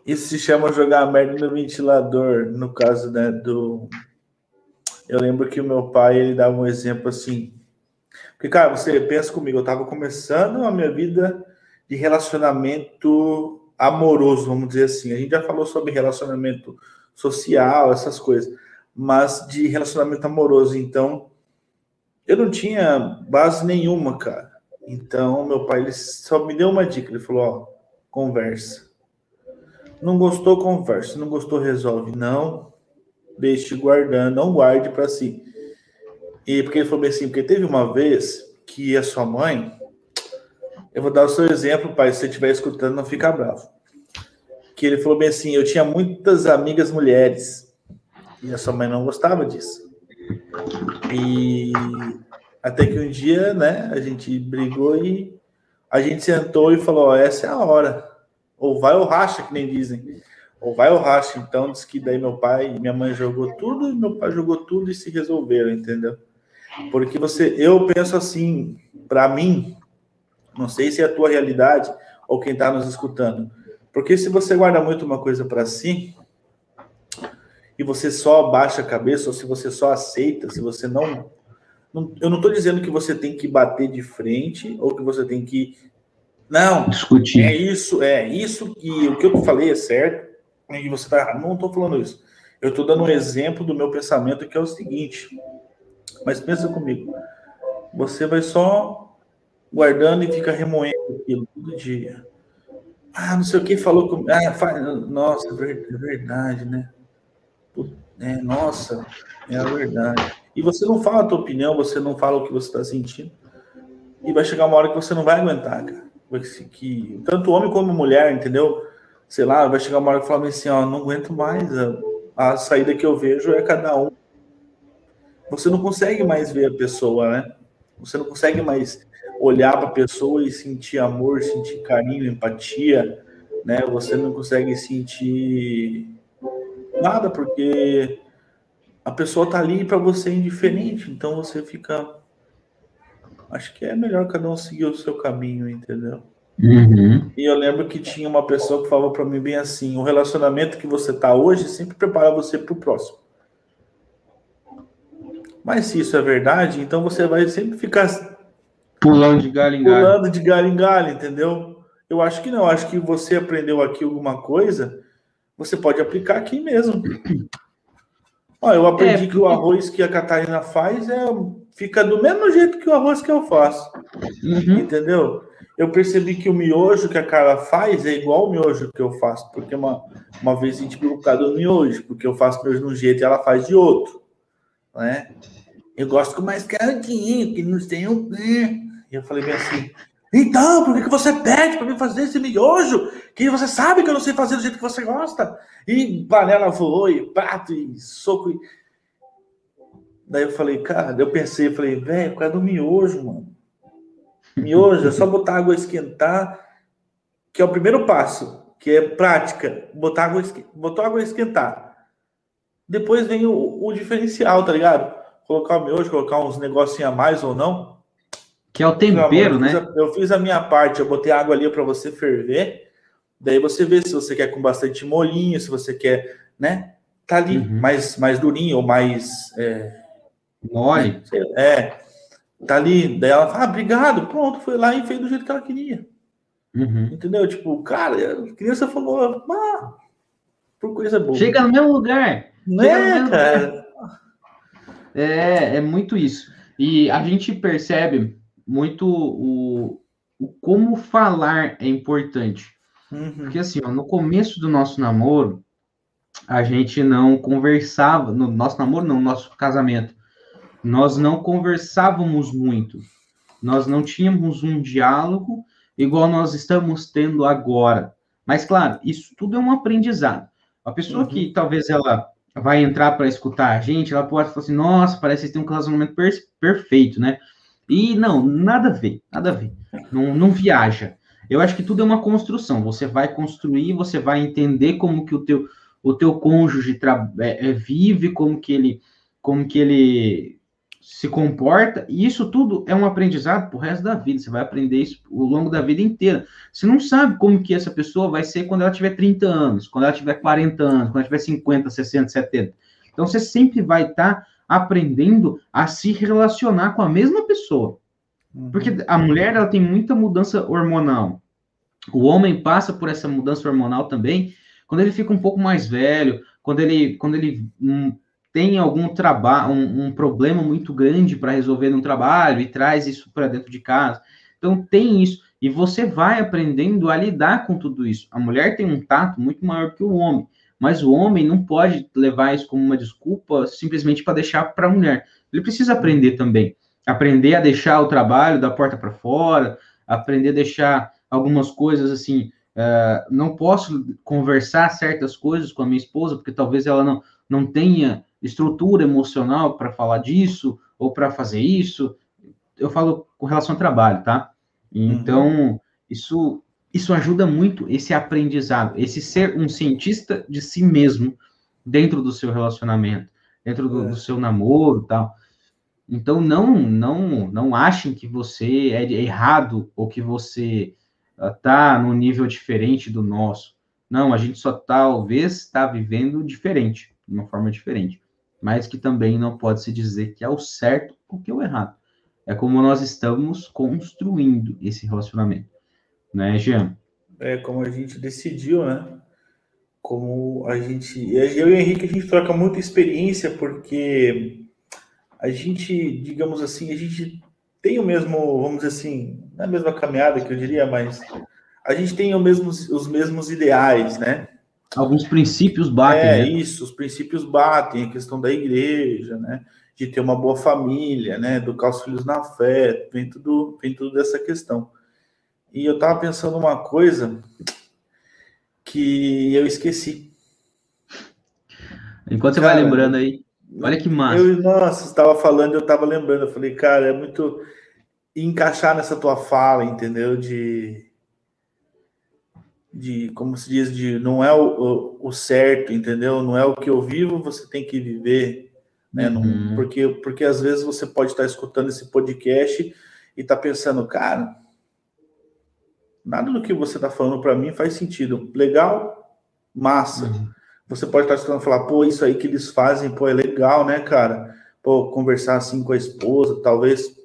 Isso se chama jogar merda no ventilador, no caso né, do. Eu lembro que o meu pai ele dava um exemplo assim. Porque, cara, você pensa comigo, eu estava começando a minha vida de relacionamento amoroso, vamos dizer assim. A gente já falou sobre relacionamento social, essas coisas, mas de relacionamento amoroso. Então, eu não tinha base nenhuma, cara. Então, meu pai ele só me deu uma dica. Ele falou: ó, conversa. Não gostou, conversa. Não gostou, resolve. Não deixe guardando, não guarde para si. E porque ele falou assim: porque teve uma vez que a sua mãe. Eu vou dar o seu exemplo, pai. Se você estiver escutando, não fica bravo. Que ele falou bem assim: eu tinha muitas amigas mulheres e a sua mãe não gostava disso. E até que um dia, né, a gente brigou e a gente sentou e falou: essa é a hora. Ou vai ou racha, que nem dizem. Ou vai ou racha. Então, diz que daí meu pai e minha mãe jogou tudo, e meu pai jogou tudo e se resolveram, entendeu? Porque você, eu penso assim, para mim, não sei se é a tua realidade ou quem está nos escutando. Porque se você guarda muito uma coisa para si, e você só baixa a cabeça, ou se você só aceita, se você não. não eu não estou dizendo que você tem que bater de frente, ou que você tem que. Não, discutir. É isso, é isso que o que eu falei é certo, e você está errado. Não estou falando isso. Eu estou dando um exemplo do meu pensamento, que é o seguinte. Mas pensa comigo. Você vai só guardando e fica remoendo aquilo todo dia. Ah, não sei o que falou comigo. Ah, faz... Nossa, é verdade, né? É, nossa, é a verdade. E você não fala a tua opinião, você não fala o que você está sentindo. E vai chegar uma hora que você não vai aguentar, cara. Que, tanto homem como mulher, entendeu? Sei lá, vai chegar uma hora que fala assim, ó, não aguento mais. A, a saída que eu vejo é cada um. Você não consegue mais ver a pessoa, né? Você não consegue mais olhar para a pessoa e sentir amor, sentir carinho, empatia, né? Você não consegue sentir nada, porque a pessoa tá ali para você indiferente, então você fica. Acho que é melhor cada um seguir o seu caminho, entendeu? Uhum. E eu lembro que tinha uma pessoa que falava para mim bem assim: o relacionamento que você tá hoje sempre prepara você para o próximo. Mas se isso é verdade, então você vai sempre ficar pulando de galho em galho. Pulando de galho em galho, entendeu? Eu acho que não. Eu acho que você aprendeu aqui alguma coisa você pode aplicar aqui mesmo. Ó, eu aprendi é, que o arroz que a Catarina faz é fica do mesmo jeito que o arroz que eu faço. Uhum. Entendeu? Eu percebi que o miojo que a cara faz é igual o miojo que eu faço, porque uma, uma vez a gente brigou por do miojo, porque eu faço miojo de um jeito e ela faz de outro. Né? Eu gosto com mais canudinho, que não tem um. E eu falei bem assim: então, por que, que você pede para mim fazer esse miojo? Que você sabe que eu não sei fazer do jeito que você gosta. E panela voou, e prato, e soco. E... Daí eu falei, cara, eu pensei, eu falei, velho, por causa do miojo, mano. Miojo é só botar água esquentar, que é o primeiro passo, que é prática. Botar água, botou água esquentar. Depois vem o, o diferencial, tá ligado? Colocar o miojo, colocar uns negocinhos a mais ou não que é o tempero, né? eu fiz a minha parte, eu botei água ali para você ferver. Daí você vê se você quer com bastante molinho, se você quer, né? Tá ali uhum. mais, mais durinho ou mais. É, Mole. É. Tá ali. Daí ela fala, ah, obrigado. Pronto, foi lá e fez do jeito que ela queria. Uhum. Entendeu? Tipo, cara, a criança falou, ah, por coisa boa. Chega no mesmo lugar. Né, cara? Lugar. É, é muito isso. E a gente percebe muito o, o como falar é importante. Uhum. Porque assim, ó, no começo do nosso namoro, a gente não conversava, no nosso namoro não, no nosso casamento, nós não conversávamos muito. Nós não tínhamos um diálogo igual nós estamos tendo agora. Mas claro, isso tudo é um aprendizado. A pessoa uhum. que talvez ela vai entrar para escutar a gente, ela pode falar assim: "Nossa, parece que tem um relacionamento per perfeito, né?" E não, nada a ver, nada a ver. Não, não viaja. Eu acho que tudo é uma construção. Você vai construir, você vai entender como que o teu, o teu cônjuge é, é, vive, como que ele, como que ele se comporta. E isso tudo é um aprendizado pro resto da vida. Você vai aprender isso ao longo da vida inteira. Você não sabe como que essa pessoa vai ser quando ela tiver 30 anos, quando ela tiver 40 anos, quando ela tiver 50, 60, 70. Então você sempre vai estar tá aprendendo a se relacionar com a mesma pessoa. Uhum. Porque a mulher ela tem muita mudança hormonal. O homem passa por essa mudança hormonal também quando ele fica um pouco mais velho, quando ele, quando ele um, tem algum trabalho, um, um, problema muito grande para resolver no trabalho e traz isso para dentro de casa. Então tem isso e você vai aprendendo a lidar com tudo isso. A mulher tem um tato muito maior que o homem. Mas o homem não pode levar isso como uma desculpa simplesmente para deixar para a mulher. Ele precisa aprender também. aprender a deixar o trabalho da porta para fora, aprender a deixar algumas coisas assim. Uh, não posso conversar certas coisas com a minha esposa, porque talvez ela não, não tenha estrutura emocional para falar disso ou para fazer isso. Eu falo com relação ao trabalho, tá? Então, uhum. isso, isso ajuda muito esse aprendizado, esse ser um cientista de si mesmo dentro do seu relacionamento, dentro do, é. do seu namoro tal. Então, não, não, não achem que você é errado ou que você está uh, num nível diferente do nosso. Não, a gente só talvez está vivendo diferente, de uma forma diferente. Mas que também não pode se dizer que é o certo ou que é o errado. É como nós estamos construindo esse relacionamento. Né, Jean? É como a gente decidiu, né? Como a gente. Eu e o Henrique, a gente troca muita experiência, porque a gente, digamos assim, a gente tem o mesmo, vamos dizer assim, não é a mesma caminhada que eu diria, mas a gente tem o mesmo, os mesmos ideais, né? Alguns princípios batem. É, né? isso, os princípios batem, a questão da igreja, né? De ter uma boa família, né? Educar os filhos na fé, vem tudo, vem tudo dessa questão. E eu tava pensando uma coisa que eu esqueci. Enquanto Cara, você vai lembrando aí, Olha que massa. Eu, nossa, estava falando, eu estava lembrando, eu falei, cara, é muito encaixar nessa tua fala, entendeu? De, de como se diz, de não é o, o, o certo, entendeu? Não é o que eu vivo, você tem que viver, né? Uhum. Não, porque, porque às vezes você pode estar escutando esse podcast e tá pensando, cara, nada do que você está falando para mim faz sentido. Legal, massa. Uhum. Você pode estar escutando falar, pô, isso aí que eles fazem, pô, é legal, né, cara? Pô, conversar assim com a esposa, talvez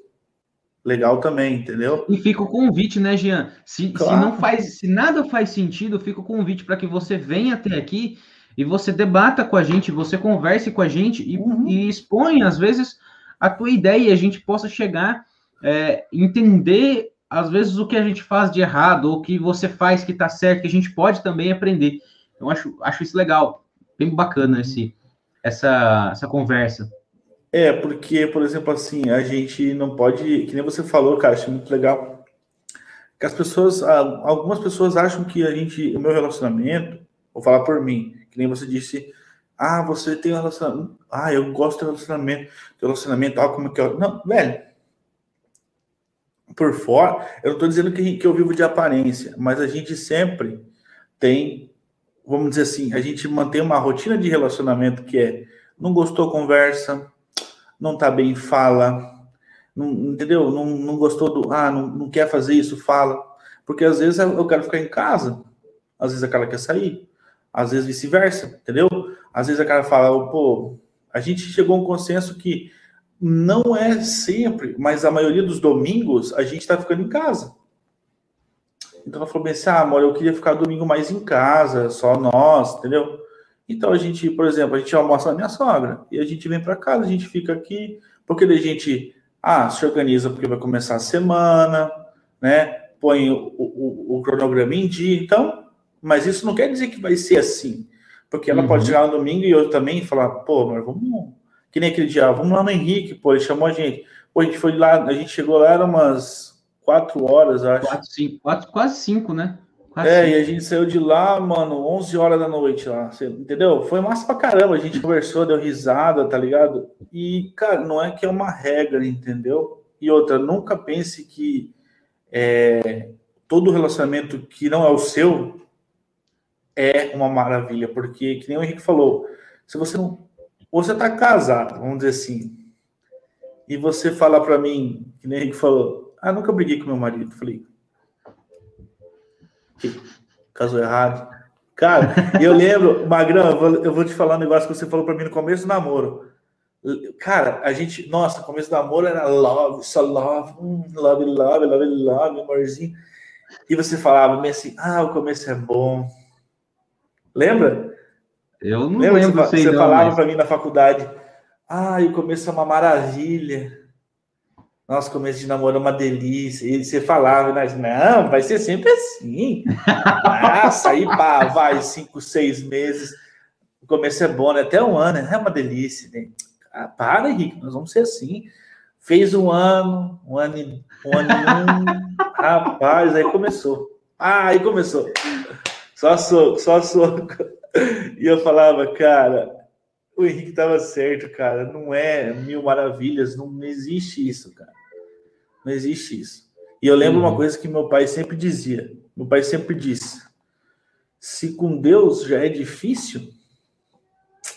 legal também, entendeu? E fica o convite, né, Jean? Se, claro. se não faz, se nada faz sentido, fica o convite para que você venha até aqui e você debata com a gente, você converse com a gente e, uhum. e expõe, às vezes, a tua ideia e a gente possa chegar, é, entender, às vezes, o que a gente faz de errado ou o que você faz que está certo, que a gente pode também aprender. Eu acho, acho isso legal, bem bacana esse, essa, essa conversa. É, porque, por exemplo, assim, a gente não pode, que nem você falou, cara, acho muito legal, que as pessoas, algumas pessoas acham que a gente, o meu relacionamento, vou falar por mim, que nem você disse, ah, você tem um relacionamento, ah, eu gosto do relacionamento, do relacionamento, ah, como que eu... Não, velho, por fora, eu não estou dizendo que, que eu vivo de aparência, mas a gente sempre tem vamos dizer assim, a gente mantém uma rotina de relacionamento que é não gostou, conversa, não tá bem, fala, não, entendeu? Não, não gostou do, ah, não, não quer fazer isso, fala. Porque às vezes eu quero ficar em casa, às vezes a cara quer sair, às vezes vice-versa, entendeu? Às vezes a cara fala, pô, a gente chegou a um consenso que não é sempre, mas a maioria dos domingos a gente tá ficando em casa. Então ela falou bem assim: ah, amor, eu queria ficar domingo mais em casa, só nós, entendeu? Então a gente, por exemplo, a gente almoça na minha sogra e a gente vem para casa, a gente fica aqui, porque daí a gente ah, se organiza porque vai começar a semana, né? Põe o, o, o cronograma em dia. Então, mas isso não quer dizer que vai ser assim, porque ela uhum. pode chegar no domingo e eu também falar, pô, mas vamos, que nem aquele dia, vamos lá no Henrique, pô, ele chamou a gente. Pô, a gente foi lá, a gente chegou lá, era umas quatro horas, acho. Quatro, cinco, quatro, quase cinco, né? Quase é, cinco. e a gente saiu de lá, mano, 11 horas da noite lá, entendeu? Foi massa pra caramba, a gente conversou, deu risada, tá ligado? E, cara, não é que é uma regra, entendeu? E outra, nunca pense que é, todo relacionamento que não é o seu é uma maravilha, porque, que nem o Henrique falou, se você não. Você tá casado, vamos dizer assim, e você falar para mim, que nem Henrique falou, ah, nunca briguei com meu marido. Falei, casou errado. Cara, eu lembro, Magrão, eu vou, eu vou te falar um negócio que você falou para mim no começo do namoro. Cara, a gente, nossa, começo do namoro era love, só love, hum, love, love, love, love, amorzinho. E você falava meio assim, ah, o começo é bom. Lembra? Eu não Lembra lembro. Você, você falava mas... para mim na faculdade, ah, o começo é uma maravilha. Nossa, começo de namoro é uma delícia. E você falava, mas não, vai ser sempre assim. Nossa, aí pá, vai cinco, seis meses. O começo é bom, né? Até um ano, né? É uma delícia. Né? Ah, para, Henrique, nós vamos ser assim. Fez um ano, um ano, um ano e um, rapaz, aí começou. Ah, aí começou. Só soco, só soco. E eu falava, cara, o Henrique estava certo, cara. Não é mil maravilhas, não existe isso, cara. Não existe isso. E eu lembro uhum. uma coisa que meu pai sempre dizia. Meu pai sempre disse: se com Deus já é difícil,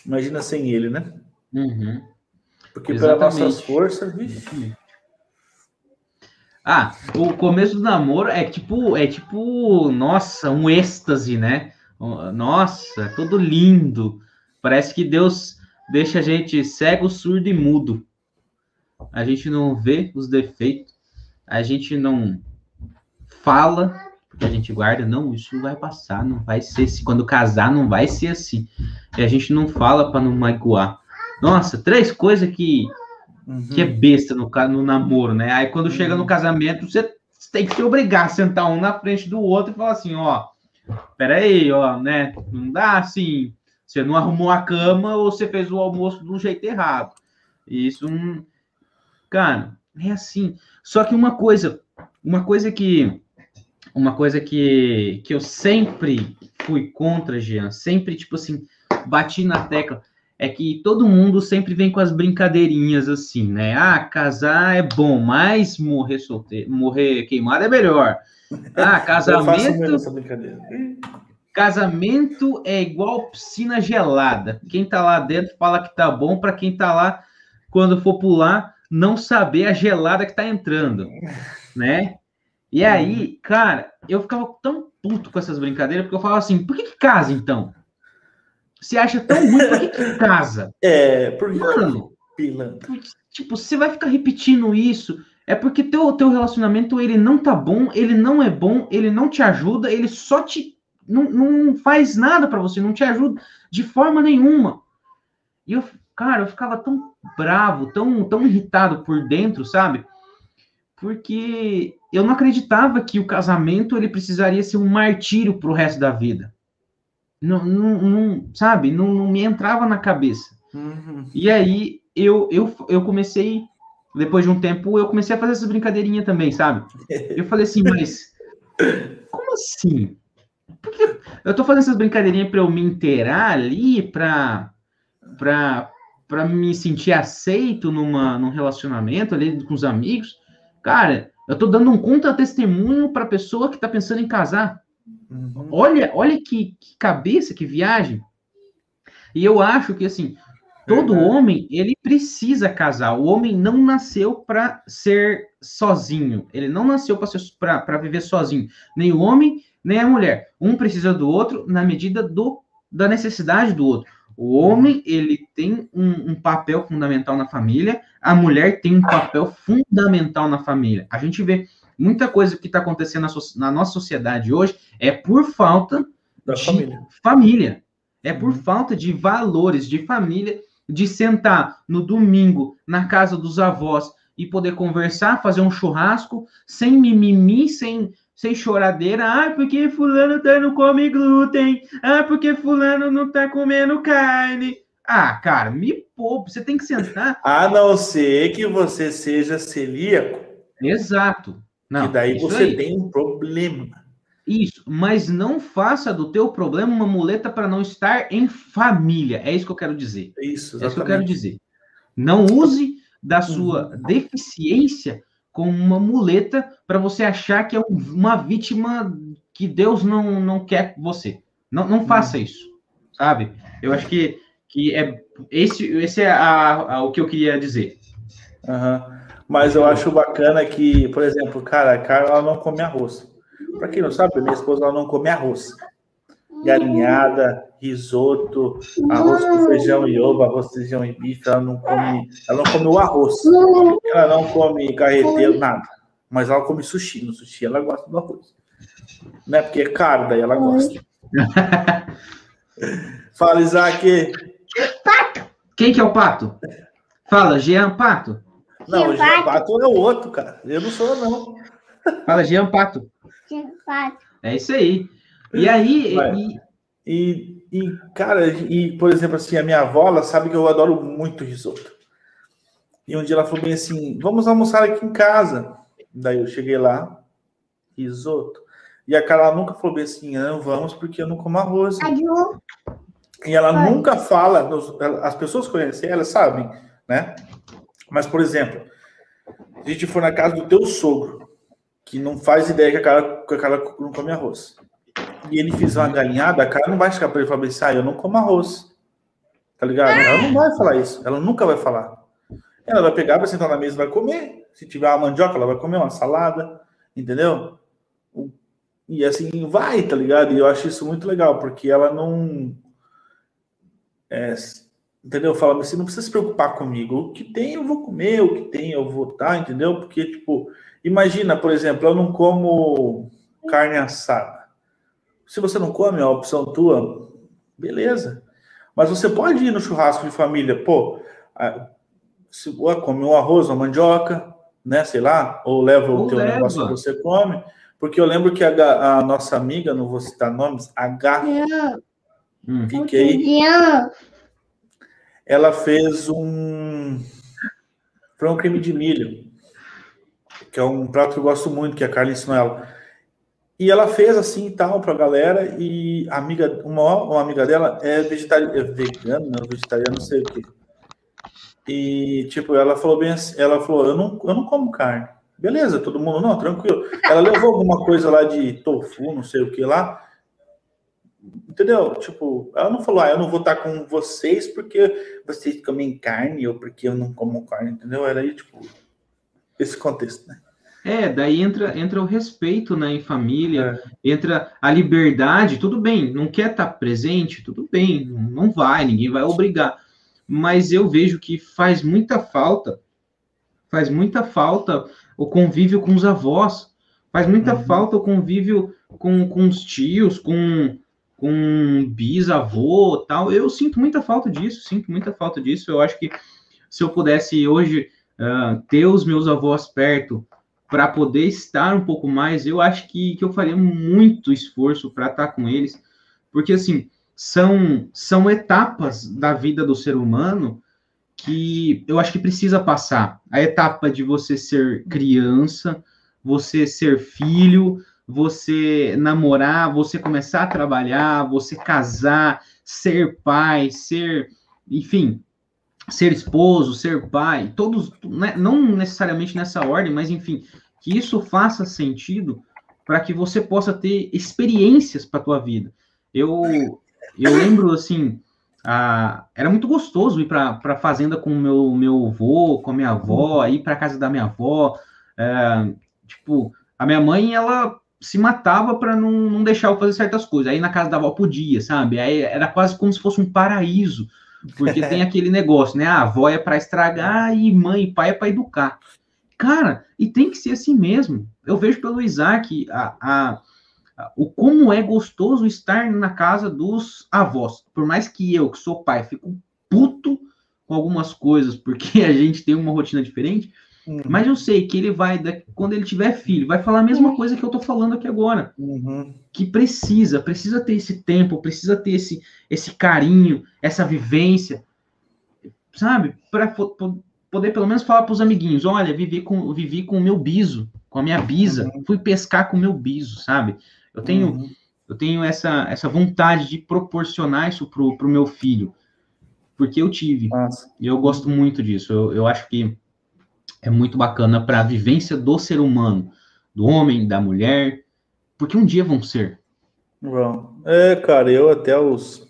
imagina sem Ele, né? Uhum. Porque pelas nossas forças, vixe. Ah, o começo do namoro é tipo, é tipo, nossa, um êxtase, né? Nossa, todo lindo. Parece que Deus deixa a gente cego, surdo e mudo. A gente não vê os defeitos, a gente não fala, porque a gente guarda, não, isso vai passar, não vai ser assim. Quando casar, não vai ser assim. E a gente não fala para não magoar. Nossa, três coisas que, uhum. que é besta no, no namoro, né? Aí quando uhum. chega no uhum. casamento, você tem que se obrigar a sentar um na frente do outro e falar assim, ó, peraí, ó, né? Não dá assim, você não arrumou a cama ou você fez o almoço do jeito errado. Isso, um... cara, é assim. Só que uma coisa, uma coisa que, uma coisa que, que eu sempre fui contra, Jean, sempre, tipo assim, bati na tecla, é que todo mundo sempre vem com as brincadeirinhas assim, né? Ah, casar é bom, mas morrer solteiro, morrer queimado é melhor. Ah, casamento. Casamento é igual piscina gelada. Quem tá lá dentro fala que tá bom, para quem tá lá, quando for pular, não saber a gelada que tá entrando, né? E aí, cara, eu ficava tão puto com essas brincadeiras, porque eu falava assim, por que, que casa então? Você acha tão ruim, por que, que casa? É, porque. Mano, tipo, você vai ficar repetindo isso. É porque teu, teu relacionamento ele não tá bom, ele não é bom, ele não te ajuda, ele só te não, não faz nada para você, não te ajuda de forma nenhuma. E eu, cara, eu ficava tão bravo, tão, tão irritado por dentro, sabe? Porque eu não acreditava que o casamento ele precisaria ser um martírio pro resto da vida. Não, não, não sabe? Não, não, me entrava na cabeça. Uhum. E aí eu, eu, eu comecei depois de um tempo, eu comecei a fazer essa brincadeirinha também, sabe? Eu falei assim, mas como assim? Porque eu tô fazendo essas brincadeirinhas para eu me inteirar ali, para para para me sentir aceito numa, num relacionamento ali com os amigos. Cara, eu tô dando um contra-testemunho para pessoa que tá pensando em casar. Uhum. Olha, olha que, que cabeça, que viagem. E eu acho que assim, Todo Verdade. homem, ele precisa casar. O homem não nasceu para ser sozinho. Ele não nasceu para viver sozinho. Nem o homem, nem a mulher. Um precisa do outro na medida do, da necessidade do outro. O homem, ele tem um, um papel fundamental na família. A mulher tem um papel fundamental na família. A gente vê muita coisa que está acontecendo na, so, na, nossa sociedade hoje é por falta da de família. família. É por uhum. falta de valores de família de sentar no domingo na casa dos avós e poder conversar, fazer um churrasco, sem mimimi, sem, sem choradeira. Ah, porque fulano tá, não come glúten. Ah, porque fulano não tá comendo carne. Ah, cara, me poupe, você tem que sentar. A não ser que você seja celíaco. Exato. Não, que daí você aí. tem um problema. Isso, mas não faça do teu problema uma muleta para não estar em família. É isso que eu quero dizer. Isso, exatamente. É isso que eu quero dizer. Não use da sua uhum. deficiência como uma muleta para você achar que é uma vítima que Deus não, não quer você. Não, não faça uhum. isso, sabe? Eu acho que, que é esse, esse é a, a, o que eu queria dizer. Uhum. Mas eu acho bacana que, por exemplo, cara, a Carla não come arroz. Para quem não sabe, minha esposa ela não come arroz. Galinhada, risoto, arroz com feijão e ovo, arroz com feijão e bife, ela não come, ela não come o arroz. Ela não come carreteiro, nada. Mas ela come sushi. No sushi ela gosta do arroz. Não é porque é caro, daí ela gosta. Fala, Isaac. Pato. Quem que é o pato? Fala, Jean Pato. Não, o Jean Pato é o outro, cara. Eu não sou, não. Fala, Jean Pato. É isso aí. E aí. E, e, e, cara, e, por exemplo, assim, a minha avó, ela sabe que eu adoro muito risoto. E um dia ela falou bem assim: vamos almoçar aqui em casa. Daí eu cheguei lá, risoto. E a Carla nunca falou bem assim: não, vamos porque eu não como arroz. Adiós. E ela Oi. nunca fala, as pessoas conhecem, elas sabem, né? Mas, por exemplo, a gente for na casa do teu sogro, que não faz ideia que a cara, que a cara não come arroz, e ele fizer uma galinhada, a cara não vai chegar para ele e falar assim, ah, eu não como arroz. Tá ligado? Ela não vai falar isso, ela nunca vai falar. Ela vai pegar, vai sentar na mesa vai comer. Se tiver uma mandioca, ela vai comer uma salada, entendeu? E assim vai, tá ligado? E eu acho isso muito legal, porque ela não é, entendeu? Fala assim, não precisa se preocupar comigo. O que tem eu vou comer, o que tem eu vou tá, entendeu? Porque, tipo, imagina, por exemplo, eu não como carne assada. Se você não come, é a opção tua, beleza. Mas você pode ir no churrasco de família, pô, se come um arroz, uma mandioca, né, sei lá, ou leva ou o teu leva. negócio que você come, porque eu lembro que a, a nossa amiga, não vou citar nomes, H, é. Hum. Fiquei. Ela fez um. Foi um creme de milho, que é um prato que eu gosto muito, que a Carla ensinou ela. E ela fez assim e tal pra galera, e a amiga, uma, uma amiga dela é vegetariana, é vegana, não, vegetariana, não sei o quê. E, tipo, ela falou bem assim, ela falou, eu não, eu não como carne. Beleza, todo mundo, não, tranquilo. Ela levou alguma coisa lá de tofu, não sei o que lá, Entendeu? Tipo, ela não falou, ah, eu não vou estar com vocês porque vocês comem carne ou porque eu não como carne, entendeu? Era aí, tipo, esse contexto, né? É, daí entra, entra o respeito né, em família, é. entra a liberdade, tudo bem, não quer estar presente, tudo bem, não vai, ninguém vai obrigar. Mas eu vejo que faz muita falta, faz muita falta o convívio com os avós, faz muita uhum. falta o convívio com, com os tios, com, com bisavô tal. Eu sinto muita falta disso, sinto muita falta disso. Eu acho que se eu pudesse hoje uh, ter os meus avós perto para poder estar um pouco mais, eu acho que, que eu faria muito esforço para estar com eles, porque assim são são etapas da vida do ser humano que eu acho que precisa passar. A etapa de você ser criança, você ser filho, você namorar, você começar a trabalhar, você casar, ser pai, ser, enfim, ser esposo, ser pai, todos, né, não necessariamente nessa ordem, mas enfim, que isso faça sentido para que você possa ter experiências para tua vida. Eu, eu lembro assim, a, era muito gostoso ir para a fazenda com o meu, meu avô, com a minha avó, ir para casa da minha avó. É, tipo, a minha mãe, ela se matava para não, não deixar eu fazer certas coisas. Aí na casa da avó podia, sabe? Aí era quase como se fosse um paraíso, porque tem aquele negócio, né? A avó é para estragar e mãe e pai é para educar. Cara, e tem que ser assim mesmo. Eu vejo pelo Isaac a, a, a, o como é gostoso estar na casa dos avós. Por mais que eu, que sou pai, fico puto com algumas coisas, porque a gente tem uma rotina diferente, Uhum. Mas eu sei que ele vai, quando ele tiver filho, vai falar a mesma uhum. coisa que eu tô falando aqui agora. Uhum. Que precisa, precisa ter esse tempo, precisa ter esse, esse carinho, essa vivência, sabe? Para poder pelo menos falar para os amiguinhos: olha, vivi com, vivi com o meu biso, com a minha bisa, uhum. fui pescar com o meu biso, sabe? Eu tenho, uhum. eu tenho essa, essa vontade de proporcionar isso pro, pro meu filho, porque eu tive. E eu gosto muito disso. Eu, eu acho que é muito bacana para a vivência do ser humano, do homem, da mulher, porque um dia vão ser. Bom, é, cara, eu até os.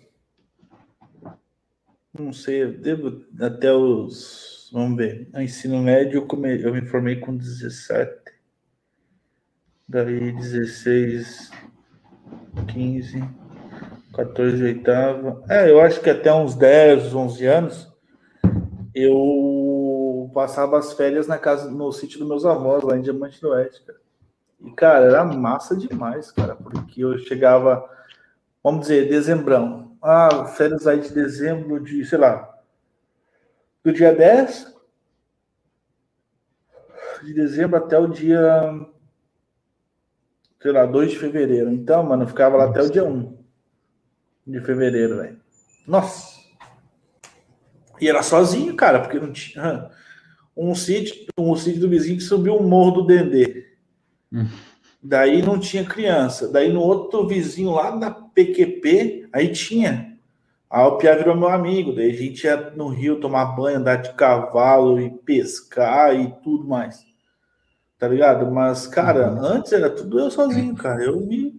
Não sei, eu devo até os. Vamos ver. No ensino médio eu, come, eu me formei com 17. Daí 16, 15, 14, oitava. É, eu acho que até uns 10, 11 anos eu passava as férias na casa, no sítio dos meus avós, lá em Diamante do Oeste, cara. E, cara, era massa demais, cara, porque eu chegava, vamos dizer, dezembrão. Ah, férias aí de dezembro, de, sei lá, do dia 10 de dezembro até o dia, sei lá, 2 de fevereiro. Então, mano, eu ficava lá até o dia 1 de fevereiro, velho. Nossa! E era sozinho, cara, porque não tinha um sítio, um sítio do vizinho que subiu o morro do Dendê. Hum. Daí não tinha criança. Daí no outro vizinho lá da PQP, aí tinha. Aí o Pia virou meu amigo. Daí a gente ia no rio tomar banho, andar de cavalo e pescar e tudo mais. Tá ligado? Mas, cara, uhum. antes era tudo eu sozinho, cara. Eu me.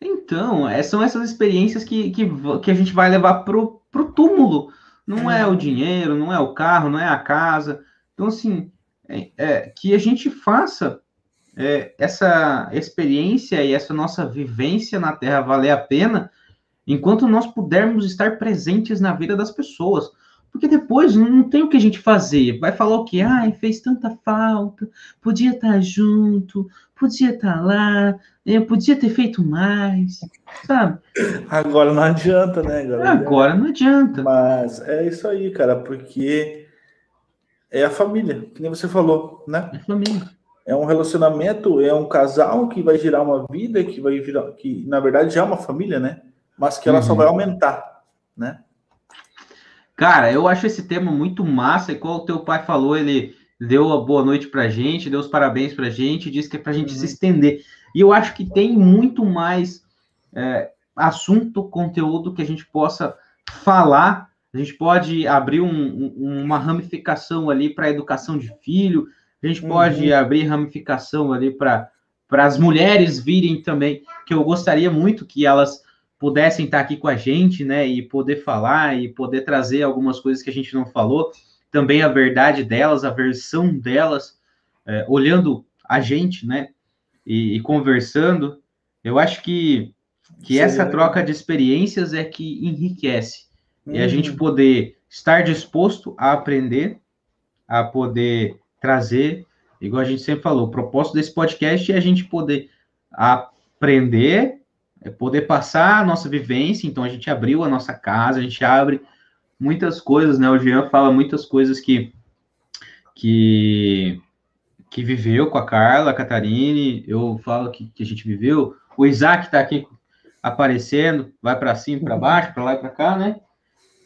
Então, é, são essas experiências que, que, que a gente vai levar pro, pro túmulo. Não é o dinheiro, não é o carro, não é a casa. Então, assim, é, é que a gente faça é, essa experiência e essa nossa vivência na Terra valer a pena enquanto nós pudermos estar presentes na vida das pessoas. Porque depois não tem o que a gente fazer. Vai falar o quê? Ai, fez tanta falta, podia estar junto, podia estar lá, eu podia ter feito mais, sabe? Agora não adianta, né? Agora, Agora não adianta. Mas é isso aí, cara, porque é a família, que nem você falou, né? É a família. É um relacionamento, é um casal que vai girar uma vida, que vai virar, que na verdade já é uma família, né? Mas que ela uhum. só vai aumentar, né? Cara, eu acho esse tema muito massa, e como o teu pai falou, ele deu a boa noite pra gente, deu os parabéns pra gente, disse que é pra gente uhum. se estender. E eu acho que tem muito mais é, assunto, conteúdo que a gente possa falar. A gente pode abrir um, uma ramificação ali para a educação de filho, a gente pode uhum. abrir ramificação ali para as mulheres virem também, que eu gostaria muito que elas pudessem estar aqui com a gente, né, e poder falar e poder trazer algumas coisas que a gente não falou, também a verdade delas, a versão delas, é, olhando a gente, né, e, e, conversando. Eu acho que, que essa troca de experiências é que enriquece. Uhum. E a gente uhum. poder estar disposto a aprender, a poder trazer, igual a gente sempre falou, o propósito desse podcast é a gente poder aprender é poder passar a nossa vivência. Então, a gente abriu a nossa casa, a gente abre muitas coisas, né? O Jean fala muitas coisas que, que, que viveu com a Carla, a Catarine, eu falo que, que a gente viveu. O Isaac está aqui aparecendo, vai para cima, para baixo, para lá e para cá, né?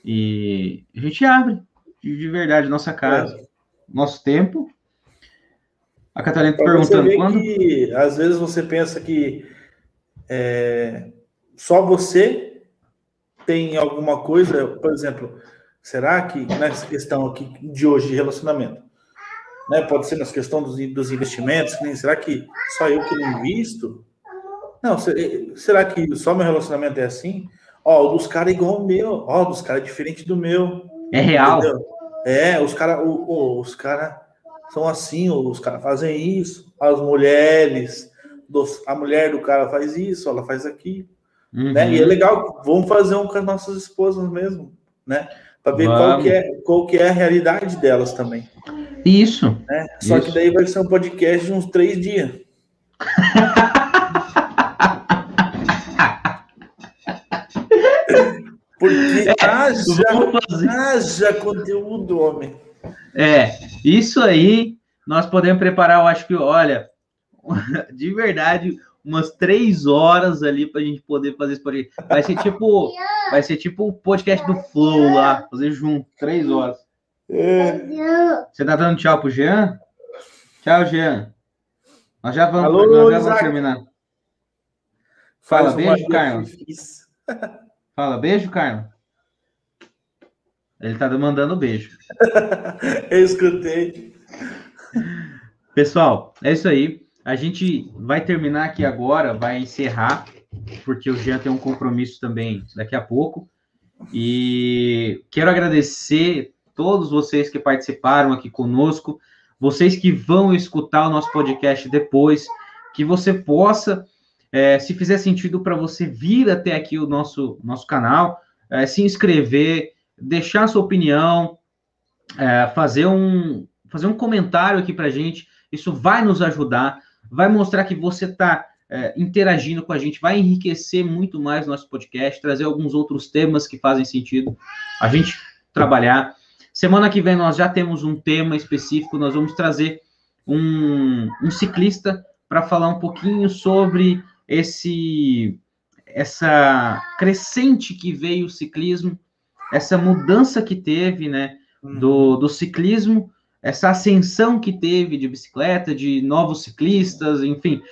E a gente abre de, de verdade nossa casa, é. nosso tempo. A Catarina está perguntando quando. Que, às vezes você pensa que é, só você tem alguma coisa, por exemplo, será que nessa questão aqui de hoje de relacionamento, né, pode ser nessa questão dos, dos investimentos, será que só eu que não invisto? Não, será que só meu relacionamento é assim? Ó, o dos caras é igual o meu, ó, o dos caras é diferente do meu. É real. Entendeu? É, os caras os cara são assim, os caras fazem isso, as mulheres, a mulher do cara faz isso, ela faz aquilo. Uhum. Né? E é legal, vamos fazer um com as nossas esposas mesmo, né? Para ver qual que, é, qual que é a realidade delas também. Isso. Né? Só isso. que daí vai ser um podcast de uns três dias. Porque é, haja, haja conteúdo, homem. É, isso aí nós podemos preparar, eu acho que, olha, de verdade, umas três horas ali para a gente poder fazer esse podcast. Vai ser tipo, vai ser tipo o podcast do Flow lá, fazer junto, três horas. É. Você tá dando tchau pro Jean? Tchau, Jean. Nós já vamos, Alô, nós já vamos terminar. Fala, beijo, Carlos. Fala, beijo, Carlos. Ele tá mandando beijo. Eu escutei. Pessoal, é isso aí. A gente vai terminar aqui agora, vai encerrar, porque o Jean tem um compromisso também daqui a pouco. E quero agradecer todos vocês que participaram aqui conosco, vocês que vão escutar o nosso podcast depois, que você possa, é, se fizer sentido para você vir até aqui o nosso, nosso canal, é, se inscrever, deixar sua opinião, é, fazer, um, fazer um comentário aqui para gente, isso vai nos ajudar vai mostrar que você está é, interagindo com a gente, vai enriquecer muito mais nosso podcast, trazer alguns outros temas que fazem sentido a gente trabalhar. Semana que vem nós já temos um tema específico, nós vamos trazer um, um ciclista para falar um pouquinho sobre esse essa crescente que veio o ciclismo, essa mudança que teve, né, do, do ciclismo essa ascensão que teve de bicicleta, de novos ciclistas, enfim,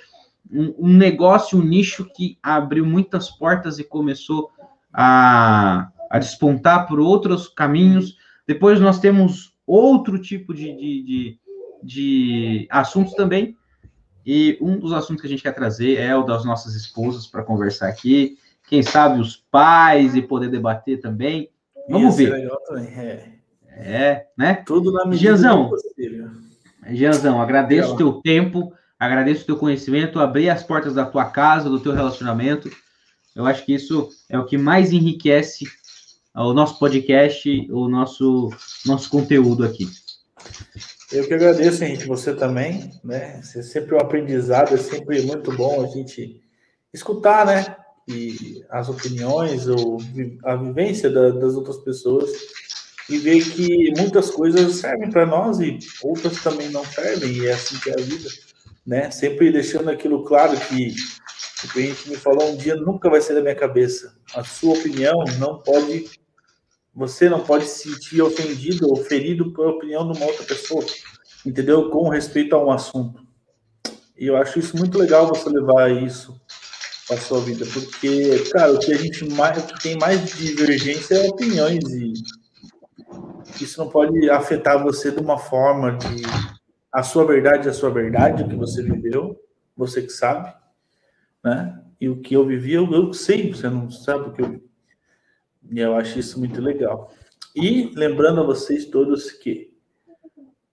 um, um negócio, um nicho que abriu muitas portas e começou a, a despontar por outros caminhos. Depois nós temos outro tipo de, de, de, de assuntos também, e um dos assuntos que a gente quer trazer é o das nossas esposas para conversar aqui. Quem sabe os pais e poder debater também. Vamos ver. É. é, né? Tudo na medida Gianzão, Gianzão, agradeço o teu tempo, agradeço o teu conhecimento, abrir as portas da tua casa, do teu relacionamento. Eu acho que isso é o que mais enriquece o nosso podcast, o nosso, nosso conteúdo aqui. Eu que agradeço, Henrique, você também, né? Você sempre um aprendizado, é sempre muito bom a gente escutar, né? E as opiniões ou a vivência da, das outras pessoas e ver que muitas coisas servem para nós e outras também não servem, e é assim que é a vida, né? Sempre deixando aquilo claro que o gente me falou um dia nunca vai ser da minha cabeça. A sua opinião não pode você não pode se sentir ofendido ou ferido pela opinião de uma outra pessoa, entendeu? Com respeito a um assunto. E eu acho isso muito legal você levar isso para sua vida, porque, cara, o que a gente mais, o que tem mais divergência é opiniões e isso não pode afetar você de uma forma de a sua verdade é a sua verdade, o que você viveu, você que sabe, né? E o que eu vivi, eu, eu sei, você não sabe o que eu. E eu acho isso muito legal. E lembrando a vocês todos que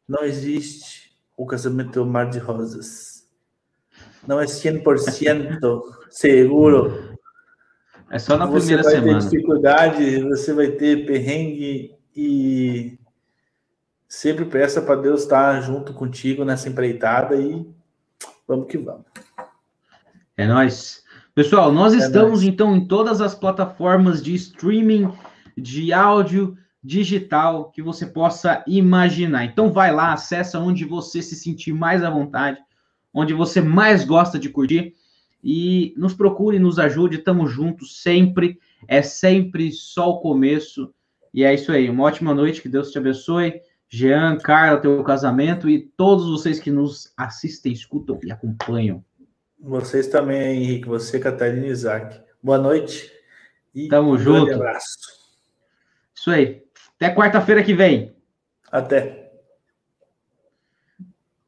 não existe o casamento mar de rosas. Não é 100% seguro. É só na você primeira semana. Você vai ter dificuldade, você vai ter perrengue e sempre peça para Deus estar junto contigo nessa empreitada e vamos que vamos. É nós. Pessoal, nós é estamos nice. então em todas as plataformas de streaming de áudio digital que você possa imaginar. Então vai lá, acessa onde você se sentir mais à vontade, onde você mais gosta de curtir e nos procure, nos ajude, estamos juntos sempre. É sempre só o começo. E é isso aí. Uma ótima noite, que Deus te abençoe. Jean, Carla, teu casamento e todos vocês que nos assistem, escutam e acompanham. Vocês também, Henrique. Você, Catarina e Isaac. Boa noite. E Tamo um junto. abraço. Isso aí. Até quarta-feira que vem. Até.